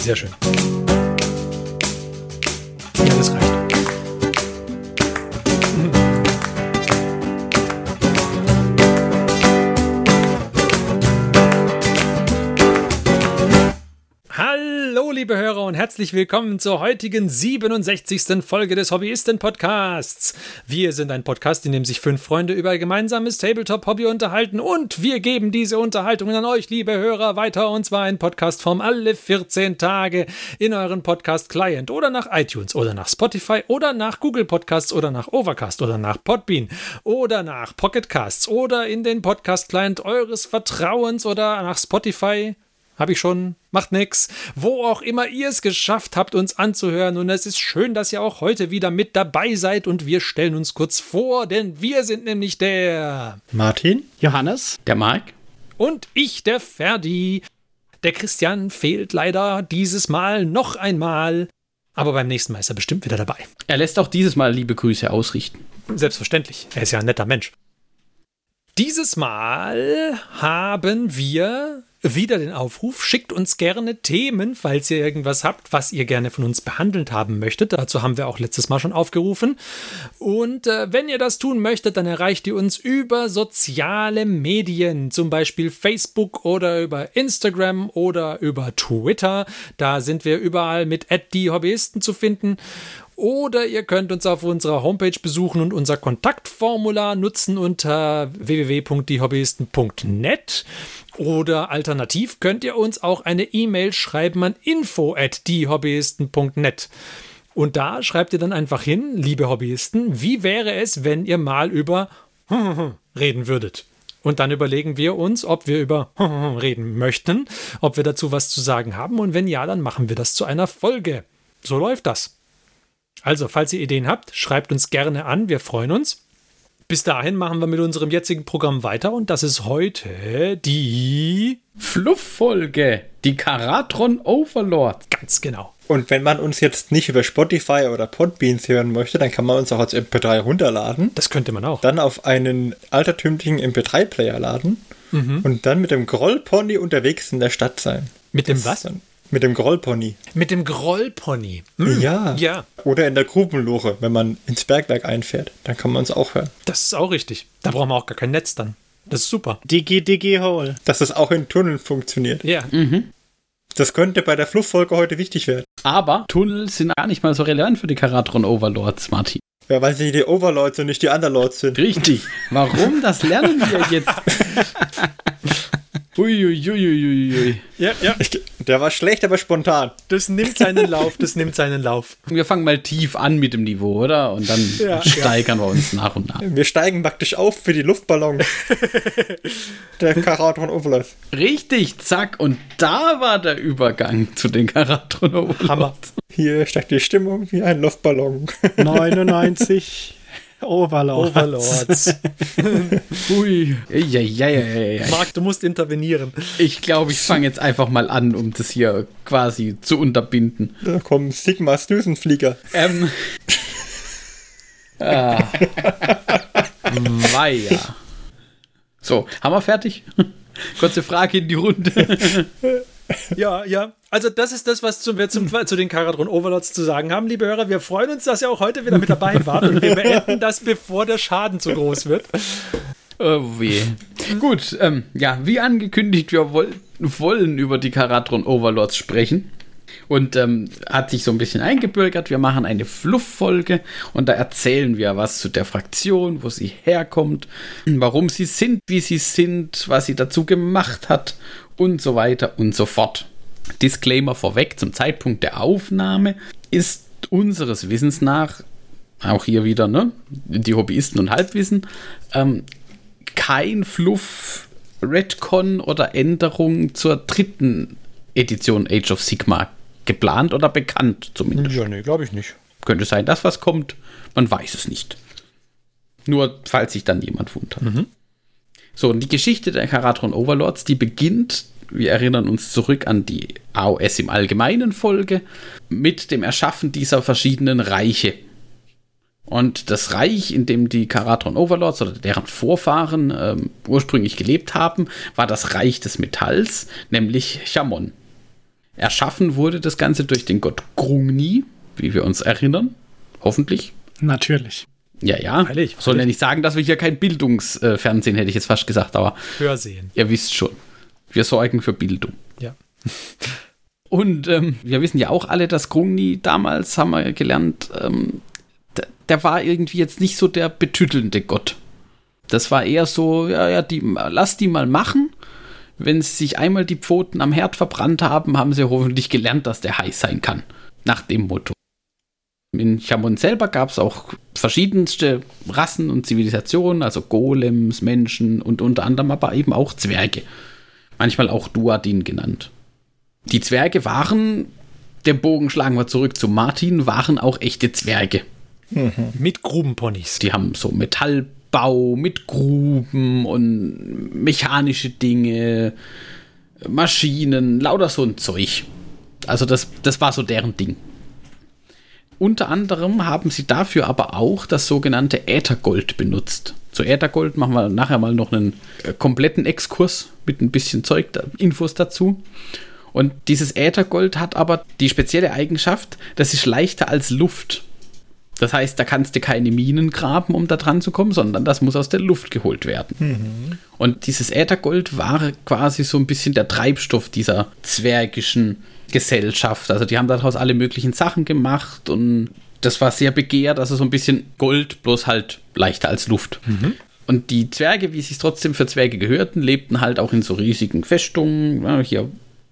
Sehr und herzlich willkommen zur heutigen 67. Folge des Hobbyisten-Podcasts. Wir sind ein Podcast, in dem sich fünf Freunde über ein gemeinsames Tabletop-Hobby unterhalten und wir geben diese Unterhaltungen an euch, liebe Hörer, weiter und zwar in Podcastform alle 14 Tage in euren Podcast-Client oder nach iTunes oder nach Spotify oder nach Google Podcasts oder nach Overcast oder nach Podbean oder nach Pocketcasts oder in den Podcast-Client eures Vertrauens oder nach Spotify habe ich schon, macht nix. Wo auch immer ihr es geschafft habt, uns anzuhören. Und es ist schön, dass ihr auch heute wieder mit dabei seid. Und wir stellen uns kurz vor, denn wir sind nämlich der Martin, Johannes, der Marc und ich, der Ferdi. Der Christian fehlt leider dieses Mal noch einmal. Aber beim nächsten Mal ist er bestimmt wieder dabei. Er lässt auch dieses Mal liebe Grüße ausrichten. Selbstverständlich. Er ist ja ein netter Mensch. Dieses Mal haben wir wieder den Aufruf, schickt uns gerne Themen, falls ihr irgendwas habt, was ihr gerne von uns behandelt haben möchtet. Dazu haben wir auch letztes Mal schon aufgerufen. Und äh, wenn ihr das tun möchtet, dann erreicht ihr uns über soziale Medien, zum Beispiel Facebook oder über Instagram oder über Twitter. Da sind wir überall mit die Hobbyisten zu finden. Oder ihr könnt uns auf unserer Homepage besuchen und unser Kontaktformular nutzen unter www.diehobbyisten.net. Oder alternativ könnt ihr uns auch eine E-Mail schreiben an info@diehobbyisten.net. Und da schreibt ihr dann einfach hin, liebe Hobbyisten, wie wäre es, wenn ihr mal über reden würdet? Und dann überlegen wir uns, ob wir über reden möchten, ob wir dazu was zu sagen haben. Und wenn ja, dann machen wir das zu einer Folge. So läuft das. Also, falls ihr Ideen habt, schreibt uns gerne an. Wir freuen uns. Bis dahin machen wir mit unserem jetzigen Programm weiter und das ist heute die Fluff-Folge, die Karatron Overlord. Ganz genau. Und wenn man uns jetzt nicht über Spotify oder Podbeans hören möchte, dann kann man uns auch als MP3 runterladen. Das könnte man auch. Dann auf einen altertümlichen MP3-Player laden mhm. und dann mit dem Grollpony unterwegs in der Stadt sein. Mit dem was? Mit dem Grollpony. Mit dem Grollpony. Hm. Ja. Ja. Oder in der Grubenloche, wenn man ins Bergwerk einfährt. Dann kann man uns auch hören. Das ist auch richtig. Da brauchen wir auch gar kein Netz dann. Das ist super. Digi Digi Hole. Dass das auch in Tunneln funktioniert. Ja. Mhm. Das könnte bei der Fluchtfolge heute wichtig werden. Aber Tunnel sind gar nicht mal so relevant für die Karatron Overlords, Martin. Ja, weil sie die Overlords und nicht die Underlords sind. Richtig. Warum? Das lernen wir jetzt. Uiuiuiui. Ja, ja. Der war schlecht, aber spontan. Das nimmt seinen Lauf, das nimmt seinen Lauf. Wir fangen mal tief an mit dem Niveau, oder? Und dann ja, steigern ja. wir uns nach und nach. Wir steigen praktisch auf für die Luftballons. der Karatron Overlord. Richtig, zack. Und da war der Übergang zu den Karatron. Hammer. Hier steigt die Stimmung wie ein Luftballon. 99. Overlords. Overlords. Ui. Ja, ja, ja, ja, Marc, du musst intervenieren. Ich glaube, ich fange jetzt einfach mal an, um das hier quasi zu unterbinden. Da kommen Sigma Snoosenflieger. Ähm. ah. Weia. So, haben wir fertig? Kurze Frage in die Runde. ja, ja. Also das ist das, was wir zum, zu den Karadron Overlords zu sagen haben, liebe Hörer. Wir freuen uns, dass ihr auch heute wieder mit dabei wart und wir beenden das, bevor der Schaden zu groß wird. Oh weh. Gut, ähm, ja, wie angekündigt, wir woll wollen über die Karadron Overlords sprechen. Und ähm, hat sich so ein bisschen eingebürgert. Wir machen eine Fluff-Folge und da erzählen wir was zu der Fraktion, wo sie herkommt, warum sie sind, wie sie sind, was sie dazu gemacht hat und so weiter und so fort. Disclaimer vorweg, zum Zeitpunkt der Aufnahme ist unseres Wissens nach, auch hier wieder, ne, die Hobbyisten und Halbwissen, ähm, kein Fluff, Redcon oder Änderung zur dritten Edition Age of Sigma geplant oder bekannt zumindest. Ja, nee, glaube ich nicht. Könnte sein, dass was kommt, man weiß es nicht. Nur falls sich dann jemand wundert. Mhm. So, und die Geschichte der Karatron Overlords, die beginnt, wir erinnern uns zurück an die AOS im Allgemeinen Folge, mit dem Erschaffen dieser verschiedenen Reiche. Und das Reich, in dem die Karatron Overlords oder deren Vorfahren ähm, ursprünglich gelebt haben, war das Reich des Metalls, nämlich Chamon. Erschaffen wurde das Ganze durch den Gott Grungni, wie wir uns erinnern. Hoffentlich. Natürlich. Ja, ja. Freilich, Soll ja nicht sagen, dass wir hier kein Bildungsfernsehen, hätte ich jetzt fast gesagt, aber Hörsehen. ihr wisst schon. Wir sorgen für Bildung. Ja. Und ähm, wir wissen ja auch alle, dass Grungni damals, haben wir gelernt, ähm, der, der war irgendwie jetzt nicht so der betüttelnde Gott. Das war eher so, ja, ja, die, lass die mal machen. Wenn sie sich einmal die Pfoten am Herd verbrannt haben, haben sie hoffentlich gelernt, dass der heiß sein kann. Nach dem Motto. In Chamon selber gab es auch verschiedenste Rassen und Zivilisationen, also Golems, Menschen und unter anderem aber eben auch Zwerge. Manchmal auch Duadin genannt. Die Zwerge waren, der Bogen schlagen wir zurück zu Martin, waren auch echte Zwerge. Mit Grubenponys. Die haben so Metallbau mit Gruben und mechanische Dinge, Maschinen, lauter so ein Zeug. Also das, das war so deren Ding. Unter anderem haben sie dafür aber auch das sogenannte Äthergold benutzt. Zu Äthergold machen wir nachher mal noch einen äh, kompletten Exkurs mit ein bisschen Zeug, Infos dazu. Und dieses Äthergold hat aber die spezielle Eigenschaft, das ist leichter als Luft. Das heißt, da kannst du keine Minen graben, um da dran zu kommen, sondern das muss aus der Luft geholt werden. Und dieses Äthergold war quasi so ein bisschen der Treibstoff dieser zwergischen Gesellschaft. Also die haben daraus alle möglichen Sachen gemacht und das war sehr begehrt, also so ein bisschen Gold, bloß halt leichter als Luft. Und die Zwerge, wie sie es trotzdem für Zwerge gehörten, lebten halt auch in so riesigen Festungen, ja, hier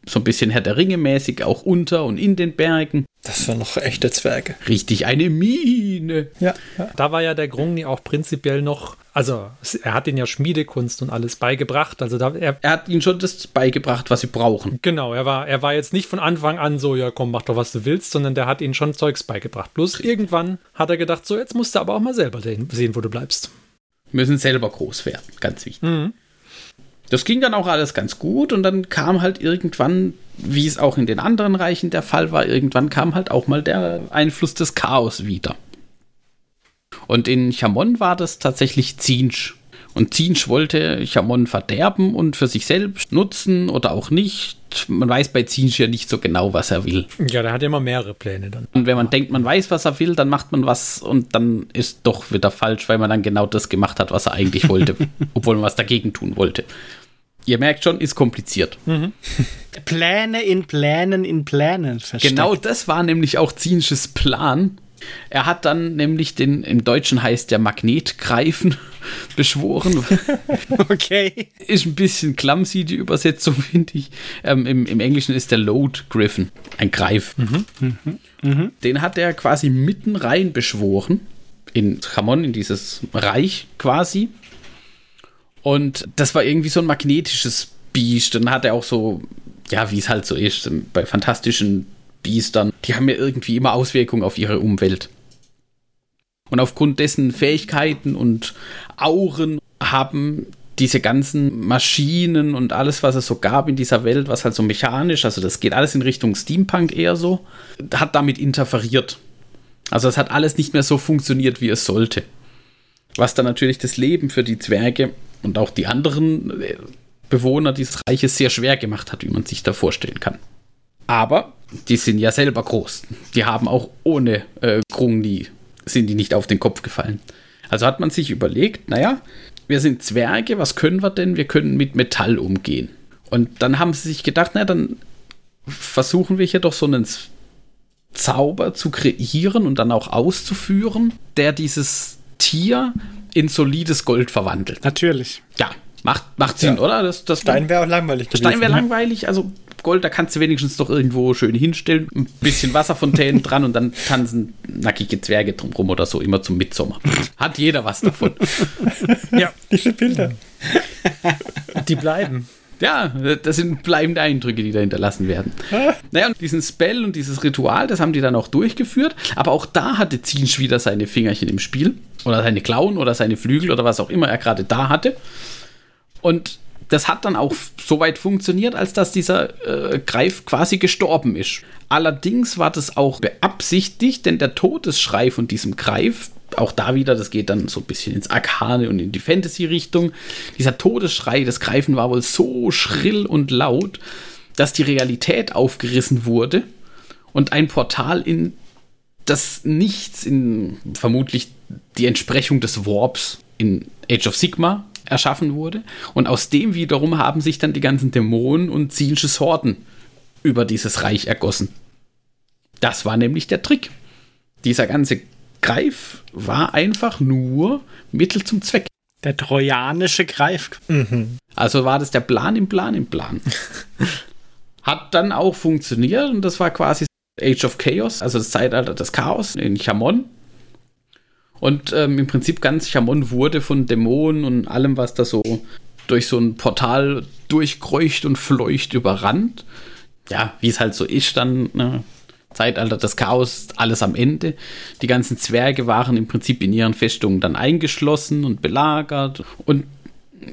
so ein bisschen Herr der Ringe mäßig, auch unter und in den Bergen. Das sind noch echte Zwerge. Richtig eine Mine. Ja, ja. Da war ja der Grungni auch prinzipiell noch, also er hat ihnen ja Schmiedekunst und alles beigebracht. Also da, er, Er hat ihnen schon das beigebracht, was sie brauchen. genau, er war, er war jetzt nicht von Anfang an so, ja komm, mach doch, was du willst, sondern der hat ihnen schon Zeugs beigebracht. Bloß irgendwann hat er gedacht, so jetzt musst du aber auch mal selber sehen, sehen wo du bleibst. Müssen selber groß werden, ganz wichtig. Das ging dann auch alles ganz gut und dann kam halt irgendwann, wie es auch in den anderen Reichen der Fall war, irgendwann kam halt auch mal der Einfluss des Chaos wieder. Und in Chamon war das tatsächlich Zinsch. Und Zinsch wollte Chamon verderben und für sich selbst nutzen oder auch nicht. Man weiß bei Zinsch ja nicht so genau, was er will. Ja, der hat ja immer mehrere Pläne dann. Und wenn man denkt, man weiß, was er will, dann macht man was und dann ist doch wieder falsch, weil man dann genau das gemacht hat, was er eigentlich wollte, obwohl man was dagegen tun wollte. Ihr merkt schon, ist kompliziert. Pläne in Plänen in Plänen versteckt. Genau das war nämlich auch Zinsches Plan. Er hat dann nämlich den, im Deutschen heißt der Magnetgreifen beschworen. Okay. ist ein bisschen clumsy, die Übersetzung, finde ich. Ähm, im, Im Englischen ist der Load Griffin, ein Greif. Den hat er quasi mitten rein beschworen. In Ramon, in dieses Reich quasi. Und das war irgendwie so ein magnetisches Biest. Dann hat er auch so, ja, wie es halt so ist, bei fantastischen Biestern, die haben ja irgendwie immer Auswirkungen auf ihre Umwelt. Und aufgrund dessen Fähigkeiten und Auren haben diese ganzen Maschinen und alles, was es so gab in dieser Welt, was halt so mechanisch, also das geht alles in Richtung Steampunk eher so, hat damit interferiert. Also es hat alles nicht mehr so funktioniert, wie es sollte. Was dann natürlich das Leben für die Zwerge und auch die anderen äh, Bewohner dieses Reiches sehr schwer gemacht hat, wie man sich da vorstellen kann. Aber die sind ja selber groß. Die haben auch ohne äh, Grungni sind die nicht auf den Kopf gefallen. Also hat man sich überlegt, naja, wir sind Zwerge, was können wir denn? Wir können mit Metall umgehen. Und dann haben sie sich gedacht, na dann versuchen wir hier doch so einen Zauber zu kreieren und dann auch auszuführen, der dieses Tier in solides Gold verwandelt. Natürlich. Ja, macht, macht Sinn, Ja. oder? Das, das Stein wäre auch langweilig gewesen. Stein wäre langweilig, also Gold, da kannst du wenigstens doch irgendwo schön hinstellen, ein bisschen Wasserfontänen dran und dann tanzen nackige Zwerge drumrum oder so, immer zum Mitsommer. Hat jeder was davon. Ja, Diese Bilder. die bleiben. Ja, das sind bleibende Eindrücke, die da hinterlassen werden. Naja, und diesen Spell und dieses Ritual, das haben die dann auch durchgeführt, aber auch da hatte Zinsch wieder seine Fingerchen im Spiel oder seine Klauen oder seine Flügel oder was auch immer er gerade da hatte. Und das hat dann auch so weit funktioniert, als dass dieser äh, Greif quasi gestorben ist. Allerdings war das auch beabsichtigt, denn der Todesschrei von diesem Greif, auch da wieder, das geht dann so ein bisschen ins Arkane und in die Fantasy-Richtung, dieser Todesschrei des Greifen war wohl so schrill und laut, dass die Realität aufgerissen wurde und ein Portal in das Nichts, in vermutlich die Entsprechung des Warps in Age of Sigma erschaffen wurde. Und aus dem wiederum haben sich dann die ganzen Dämonen und zienische Horden über dieses Reich ergossen. Das war nämlich der Trick. Dieser ganze Greif war einfach nur Mittel zum Zweck. Der trojanische Greif. Mhm. Also war das der Plan im Plan im Plan. Hat dann auch funktioniert und das war quasi Age of Chaos, also das Zeitalter des Chaos in Chamon. Und ähm, im Prinzip ganz Chamon wurde von Dämonen und allem, was da so durch so ein Portal durchkreucht und fleucht überrannt. Ja, wie es halt so ist, dann ne? Zeitalter des Chaos, alles am Ende. Die ganzen Zwerge waren im Prinzip in ihren Festungen dann eingeschlossen und belagert. Und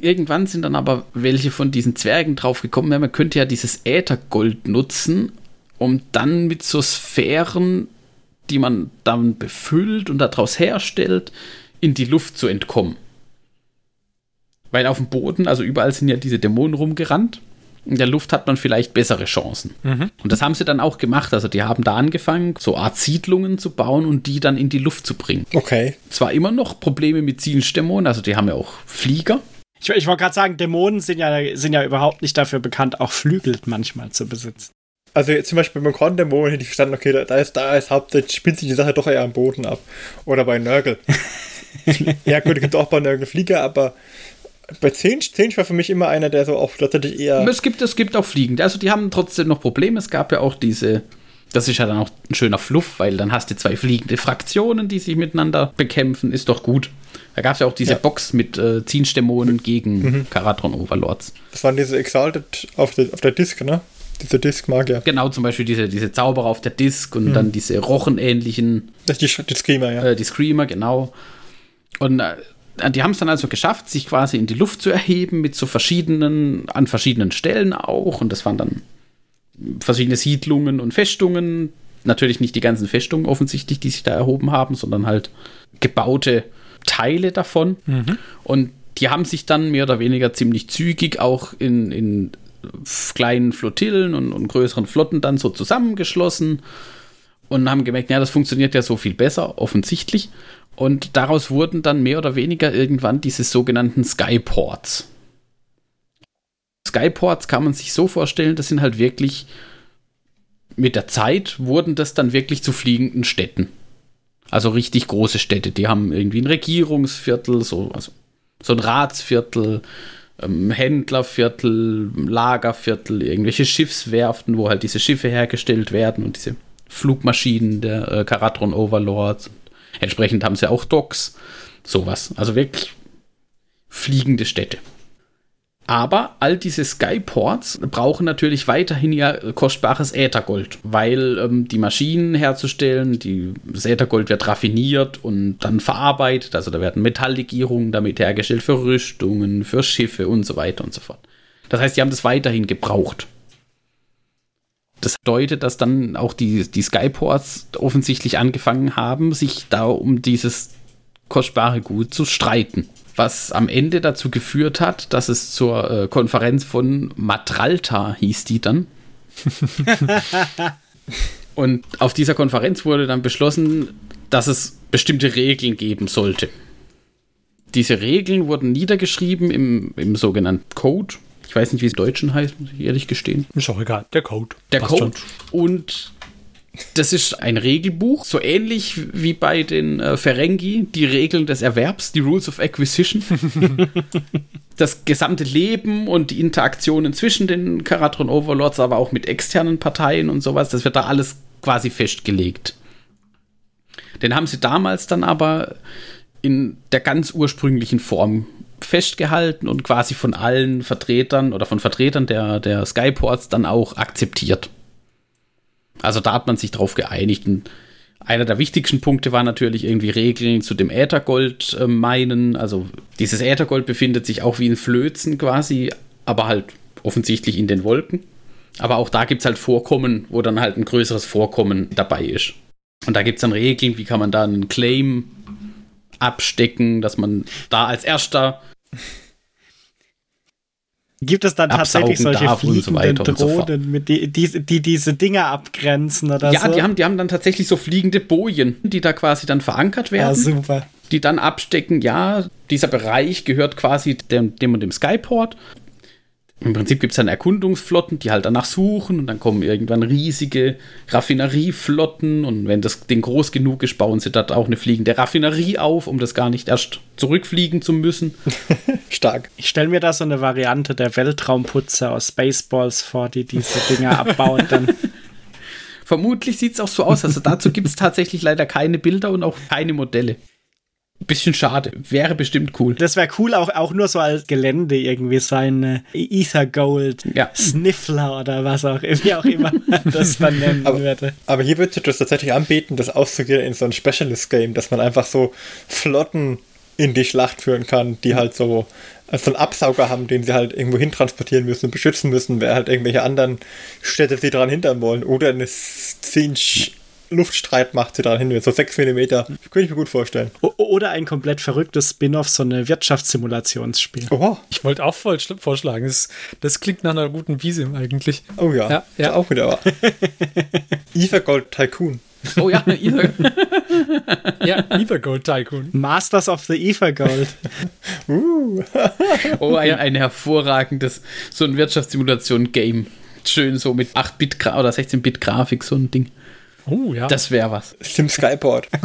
irgendwann sind dann aber welche von diesen Zwergen drauf gekommen, man könnte ja dieses Äthergold nutzen, um dann mit so Sphären die man dann befüllt und daraus herstellt, in die Luft zu entkommen. Weil auf dem Boden, also überall sind ja diese Dämonen rumgerannt. In der Luft hat man vielleicht bessere Chancen. Mhm. Und das haben sie dann auch gemacht. Also die haben da angefangen, so Art Siedlungen zu bauen und die dann in die Luft zu bringen. Okay. Zwar immer noch Probleme mit Zielstämmonen, also die haben ja auch Flieger. Ich, ich wollte gerade sagen, Dämonen sind ja, sind ja überhaupt nicht dafür bekannt, auch Flügel manchmal zu besitzen. Also zum Beispiel beim Korndämon hätte ich verstanden, okay, da ist, da ist hauptsächlich, spielt sich die Sache doch eher am Boden ab. Oder bei Nörgel. ja gut, es gibt auch bei Nörgel Flieger, aber bei Zench, Zench war für mich immer einer, der so auch tatsächlich eher... Es gibt, es gibt auch Fliegen. Also die haben trotzdem noch Probleme. Es gab ja auch diese... Das ist ja dann auch ein schöner Fluff, weil dann hast du zwei fliegende Fraktionen, die sich miteinander bekämpfen. Ist doch gut. Da gab es ja auch diese ja. Box mit äh, Zinsdämonen gegen mhm. Karatron Overlords. Das waren diese Exalted auf der, auf der Disc, ne? Diese Disk mag ja. Genau, zum Beispiel diese, diese Zauberer auf der Disk und mhm. dann diese Rochenähnlichen. Das die, die Screamer, ja. Äh, die Screamer, genau. Und äh, die haben es dann also geschafft, sich quasi in die Luft zu erheben mit so verschiedenen, an verschiedenen Stellen auch. Und das waren dann verschiedene Siedlungen und Festungen. Natürlich nicht die ganzen Festungen offensichtlich, die sich da erhoben haben, sondern halt gebaute Teile davon. Mhm. Und die haben sich dann mehr oder weniger ziemlich zügig auch in, in kleinen Flottillen und, und größeren Flotten dann so zusammengeschlossen und haben gemerkt, ja, das funktioniert ja so viel besser, offensichtlich. Und daraus wurden dann mehr oder weniger irgendwann diese sogenannten Skyports. Skyports kann man sich so vorstellen, das sind halt wirklich mit der Zeit wurden das dann wirklich zu fliegenden Städten. Also richtig große Städte. Die haben irgendwie ein Regierungsviertel, so, also so ein Ratsviertel, ähm, Händlerviertel, Lagerviertel, irgendwelche Schiffswerften, wo halt diese Schiffe hergestellt werden und diese Flugmaschinen der äh, Karatron Overlords. Entsprechend haben sie auch Docks, sowas. Also wirklich fliegende Städte. Aber all diese Skyports brauchen natürlich weiterhin ja kostbares Äthergold, weil ähm, die Maschinen herzustellen, die, das Äthergold wird raffiniert und dann verarbeitet. Also da werden Metalllegierungen damit hergestellt für Rüstungen, für Schiffe und so weiter und so fort. Das heißt, die haben das weiterhin gebraucht. Das bedeutet, dass dann auch die, die Skyports offensichtlich angefangen haben, sich da um dieses kostbare Gut zu streiten was am Ende dazu geführt hat, dass es zur äh, Konferenz von Matralta hieß die dann. Und auf dieser Konferenz wurde dann beschlossen, dass es bestimmte Regeln geben sollte. Diese Regeln wurden niedergeschrieben im, im sogenannten Code. Ich weiß nicht, wie es im Deutschen heißt, muss ich ehrlich gestehen. Ist auch egal, der Code. Der Passt Code. Schon. Und das ist ein Regelbuch, so ähnlich wie bei den äh, Ferengi, die Regeln des Erwerbs, die Rules of Acquisition. das gesamte Leben und die Interaktionen zwischen den Karatron Overlords, aber auch mit externen Parteien und sowas, das wird da alles quasi festgelegt. Den haben sie damals dann aber in der ganz ursprünglichen Form festgehalten und quasi von allen Vertretern oder von Vertretern der, der Skyports dann auch akzeptiert. Also da hat man sich drauf geeinigt. Und einer der wichtigsten Punkte war natürlich irgendwie Regeln zu dem Äthergold äh, meinen. Also dieses Äthergold befindet sich auch wie in Flözen quasi, aber halt offensichtlich in den Wolken. Aber auch da gibt es halt Vorkommen, wo dann halt ein größeres Vorkommen dabei ist. Und da gibt es dann Regeln, wie kann man da einen Claim abstecken, dass man da als erster Gibt es dann tatsächlich solche so fliegenden so. Drohnen, mit die, die, die diese Dinger abgrenzen oder Ja, so? die haben, die haben dann tatsächlich so fliegende Bojen, die da quasi dann verankert ja, werden, super. die dann abstecken. Ja, dieser Bereich gehört quasi dem, dem und dem Skyport. Im Prinzip gibt es dann Erkundungsflotten, die halt danach suchen und dann kommen irgendwann riesige Raffinerieflotten und wenn das Ding groß genug ist, bauen sie dort auch eine fliegende Raffinerie auf, um das gar nicht erst zurückfliegen zu müssen. Stark. Ich stelle mir da so eine Variante der Weltraumputze aus Spaceballs vor, die diese Dinger abbauen. Dann Vermutlich sieht es auch so aus. Also dazu gibt es tatsächlich leider keine Bilder und auch keine Modelle. Bisschen schade. Wäre bestimmt cool. Das wäre cool, auch, auch nur so als Gelände irgendwie sein äh, Ether Gold Ja. Sniffler oder was auch, wie auch immer man das dann nennen Aber- würde. Aber hier würde sich das tatsächlich anbieten, das auszugehen in so ein Specialist-Game, dass man einfach so Flotten in die Schlacht führen kann, die halt so, äh, so einen Absauger haben, den sie halt irgendwo hin transportieren müssen und beschützen müssen, wer halt irgendwelche anderen Städte sie daran hindern wollen. Oder eine Cinch Luftstreitmacht sie daran hindern. So 6 mm. Könnte ich mir gut vorstellen. O oder ein komplett verrücktes Spin-off, so eine Wirtschaftssimulationsspiel. Oha. Ich wollte auch voll schlimm vorschlagen. Das, das klingt nach einer guten Wiese eigentlich. Oh ja. Ja, ja. Auch wieder wahr. Ether Gold Tycoon. Oh ja, ihr, Ja, Evergold Tycoon. Masters of the Ether Gold. oh, ein, ein hervorragendes, so ein Wirtschaftssimulation-Game. Schön so mit 8-Bit oder 16-Bit-Grafik, so ein Ding. Oh, ja. Das wäre was. Sim Skyport.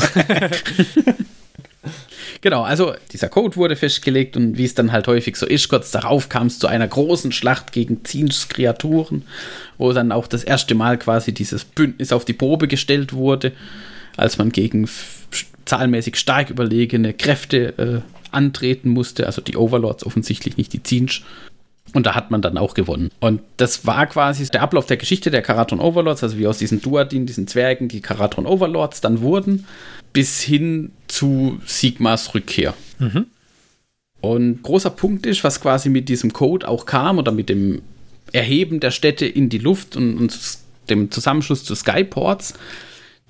Genau, also dieser Code wurde festgelegt und wie es dann halt häufig so ist, kurz darauf kam es zu einer großen Schlacht gegen Zinsch Kreaturen, wo dann auch das erste Mal quasi dieses Bündnis auf die Probe gestellt wurde, als man gegen zahlenmäßig stark überlegene Kräfte äh, antreten musste, also die Overlords offensichtlich nicht die Zinsch. Und da hat man dann auch gewonnen. Und das war quasi der Ablauf der Geschichte der Karatron Overlords, also wie aus diesen Duadin, diesen Zwergen, die Karatron Overlords dann wurden, bis hin zu Sigmas Rückkehr. Und großer Punkt ist, was quasi mit diesem Code auch kam oder mit dem Erheben der Städte in die Luft und, und dem Zusammenschluss zu Skyports,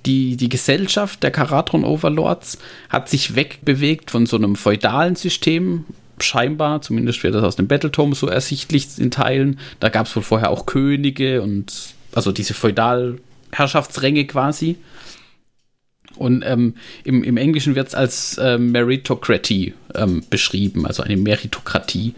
die, die Gesellschaft der Karatron Overlords hat sich wegbewegt von so einem feudalen System, scheinbar, zumindest wird das aus dem Battletome so ersichtlich in Teilen. Da gab es wohl vorher auch Könige und also diese Feudalherrschaftsränge quasi. Und ähm, im, im Englischen wird es als ähm, Meritocracy ähm, beschrieben, also eine Meritokratie,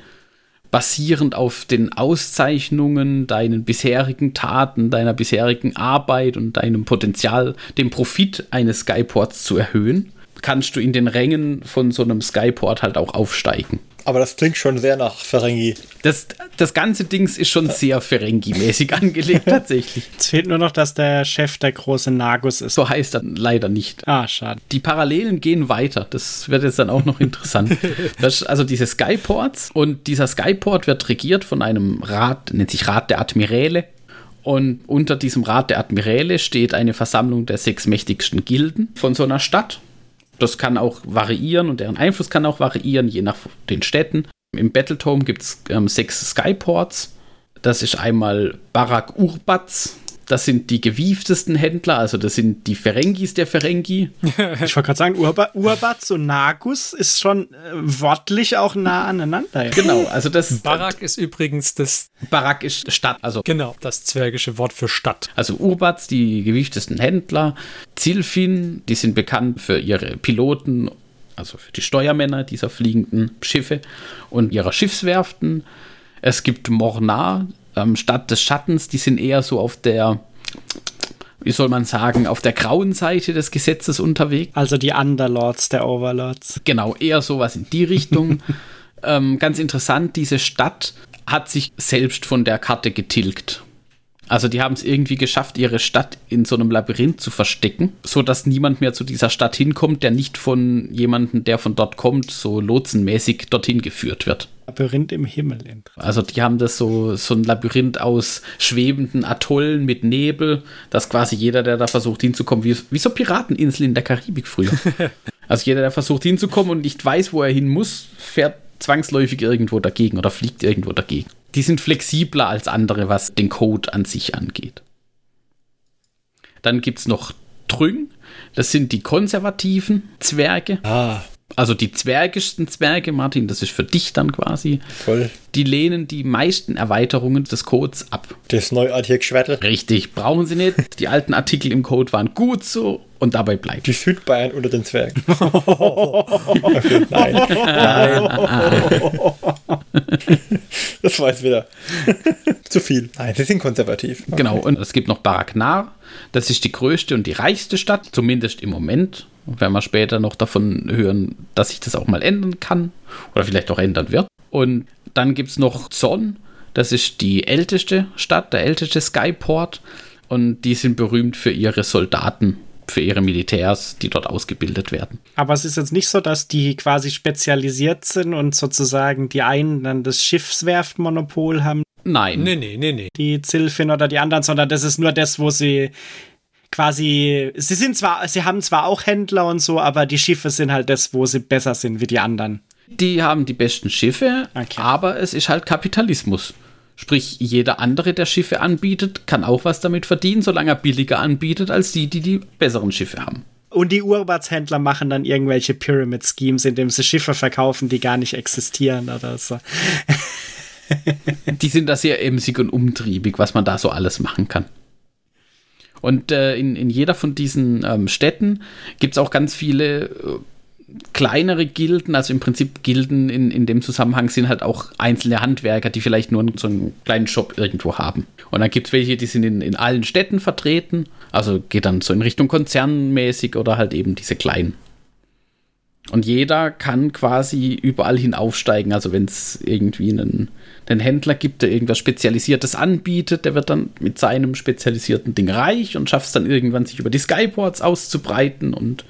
basierend auf den Auszeichnungen, deinen bisherigen Taten, deiner bisherigen Arbeit und deinem Potenzial, den Profit eines Skyports zu erhöhen, kannst du in den Rängen von so einem Skyport halt auch aufsteigen. Aber das klingt schon sehr nach Ferengi. Das, das ganze Dings ist schon sehr Ferengi-mäßig angelegt, tatsächlich. Es fehlt nur noch, dass der Chef der große Nagus ist. So heißt das leider nicht. Ah, schade. Die Parallelen gehen weiter. Das wird jetzt dann auch noch interessant. Das ist also diese Skyports und dieser Skyport wird regiert von einem Rat, nennt sich Rat der Admiräle. Und unter diesem Rat der Admiräle steht eine Versammlung der sechs mächtigsten Gilden von so einer Stadt. Das kann auch variieren und deren Einfluss kann auch variieren, je nach den Städten. Im Battletome gibt es ähm, sechs Skyports. Das ist einmal Barak Urbaz. Das sind die gewieftesten Händler, also das sind die Ferengis der Ferengi. Ich wollte gerade sagen, Urba Urbatz und Nagus ist schon äh, wortlich auch nah aneinander. Genau, also das Barak ist übrigens das, Barak ist Stadt, also genau, das zwergische Wort für Stadt. Also Urbats, die gewieftesten Händler, Zilfin, die sind bekannt für ihre Piloten, also für die Steuermänner dieser fliegenden Schiffe und ihrer Schiffswerften. Es gibt Mornar, ähm, Stadt des Schattens, die sind eher so auf der, wie soll man sagen, auf der grauen Seite des Gesetzes unterwegs. Also die Underlords der Overlords. Genau, eher sowas in die Richtung. ähm, ganz interessant, diese Stadt hat sich selbst von der Karte getilgt. Also die haben es irgendwie geschafft, ihre Stadt in so einem Labyrinth zu verstecken, sodass niemand mehr zu dieser Stadt hinkommt, der nicht von jemandem, der von dort kommt, so lotsenmäßig dorthin geführt wird. Labyrinth im Himmel. Also die haben das so, so ein Labyrinth aus schwebenden Atollen mit Nebel, dass quasi jeder, der da versucht hinzukommen, wie, wie so Pirateninseln in der Karibik früher. also jeder, der versucht hinzukommen und nicht weiß, wo er hin muss, fährt zwangsläufig irgendwo dagegen oder fliegt irgendwo dagegen. Die sind flexibler als andere, was den Code an sich angeht. Dann gibt es noch Trüng. Das sind die konservativen Zwerge. Ah. Also die zwergischsten Zwerge, Martin, das ist für dich dann quasi. Toll. Die lehnen die meisten Erweiterungen des Codes ab. Das neuartige Geschwättel. Richtig, brauchen sie nicht. Die alten Artikel im Code waren gut so und dabei bleibt. Die Südbayern unter den Zwergen. okay, nein. Nein. das war jetzt wieder zu viel. Nein, sie sind konservativ. Genau, und es gibt noch Baraknar. Das ist die größte und die reichste Stadt, zumindest im Moment. Werden wir später noch davon hören, dass sich das auch mal ändern kann oder vielleicht auch ändern wird. Und dann gibt es noch Zorn. Das ist die älteste Stadt, der älteste Skyport. Und die sind berühmt für ihre Soldaten, für ihre Militärs, die dort ausgebildet werden. Aber es ist jetzt nicht so, dass die quasi spezialisiert sind und sozusagen die einen dann das Schiffswerftmonopol haben, Nein. Nee, nee, nee, nee. die Zilfin oder die anderen, sondern das ist nur das, wo sie quasi, sie sind zwar, sie haben zwar auch Händler und so, aber die Schiffe sind halt das, wo sie besser sind wie die anderen. Die haben die besten Schiffe, Okay. aber es ist halt Kapitalismus. Sprich, jeder andere, der Schiffe anbietet, kann auch was damit verdienen, solange er billiger anbietet als die, die die besseren Schiffe haben. Und die Urwärtshändler machen dann irgendwelche Pyramid-Schemes, indem sie Schiffe verkaufen, die gar nicht existieren oder so. Die sind da sehr emsig und umtriebig, was man da so alles machen kann. Und äh, in, in jeder von diesen ähm, Städten gibt es auch ganz viele äh, kleinere Gilden. Also im Prinzip Gilden in, in dem Zusammenhang sind halt auch einzelne Handwerker, die vielleicht nur so einen kleinen Shop irgendwo haben. Und dann gibt es welche, die sind in, in allen Städten vertreten. Also geht dann so in Richtung konzernmäßig oder halt eben diese kleinen. Und jeder kann quasi überall hin aufsteigen. Also wenn es irgendwie einen, einen Händler gibt, der irgendwas Spezialisiertes anbietet, der wird dann mit seinem spezialisierten Ding reich und schafft es dann irgendwann, sich über die Skyboards auszubreiten und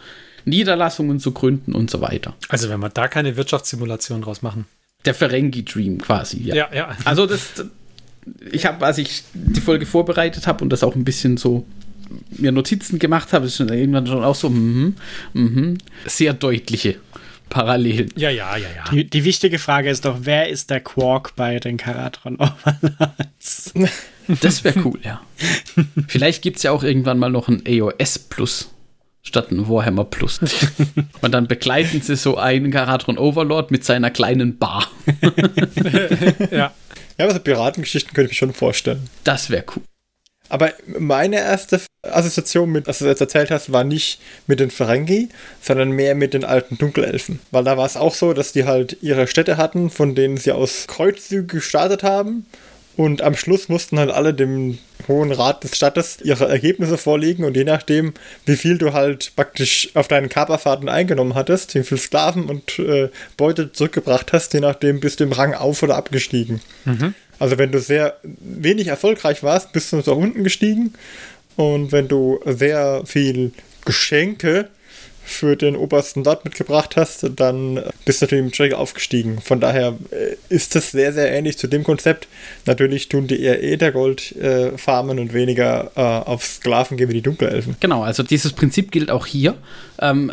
Niederlassungen zu gründen und so weiter. Also wenn wir da keine Wirtschaftssimulation draus machen. Der Ferengi-Dream quasi, ja. Ja, ja. Also das, ich habe, als ich die Folge vorbereitet habe und das auch ein bisschen so mir Notizen gemacht habe, ist schon irgendwann schon auch so, mhm, mhm, sehr deutliche Parallelen. Ja, ja, ja, ja. Die, die wichtige Frage ist doch, wer ist der Quark bei den Karatron Overlords? Das wäre cool, ja. Vielleicht gibt es ja auch irgendwann mal noch ein EOS Plus statt ein Warhammer Plus. Und dann begleiten sie so einen Karatron Overlord mit seiner kleinen Bar. ja. Ja, aber so Piratengeschichten könnte ich mir schon vorstellen. Das wäre cool. Aber meine erste Assoziation mit, was du jetzt erzählt hast, war nicht mit den Ferengi, sondern mehr mit den alten Dunkelelfen. Weil da war es auch so, dass die halt ihre Städte hatten, von denen sie aus Kreuzzügen gestartet haben. Und am Schluss mussten halt alle dem Hohen Rat des Stadtes ihre Ergebnisse vorlegen und je nachdem, wie viel du halt praktisch auf deinen Kaperfahrten eingenommen hattest, wie viel Sklaven und äh, Beute zurückgebracht hast, je nachdem bist du im Rang auf- oder abgestiegen. Also wenn du sehr wenig erfolgreich warst, bist du nach unten gestiegen und wenn du sehr viel Geschenke für den obersten Lord mitgebracht hast, dann bist du natürlich im Track aufgestiegen. Von daher äh, ist das sehr, sehr ähnlich zu dem Konzept. Natürlich tun die eher Äthergold äh, farmen und weniger äh, auf Sklaven gehen wie die Dunkelelfen. Genau, also dieses Prinzip gilt auch hier. Ähm,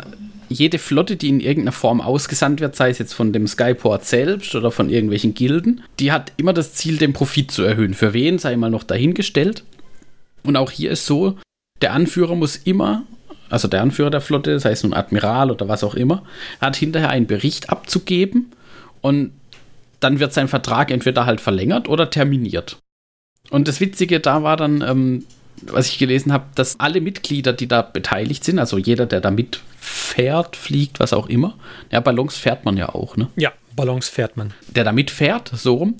jede Flotte, die in irgendeiner Form ausgesandt wird, sei es jetzt von dem Skyport selbst oder von irgendwelchen Gilden, die hat immer das Ziel, den Profit zu erhöhen. Für wen, sei mal noch dahingestellt. Und auch hier ist so, der Anführer muss immer, also der Anführer der Flotte, sei es nun Admiral oder was auch immer, hat hinterher einen Bericht abzugeben und dann wird sein Vertrag entweder halt verlängert oder terminiert. Und das Witzige da war dann, ähm, was ich gelesen habe, dass alle Mitglieder, die da beteiligt sind, also jeder, der da mitfährt, fliegt, was auch immer, ja, Ballons fährt man ja auch, ne? Ja, Ballons fährt man. Der da mitfährt, so rum,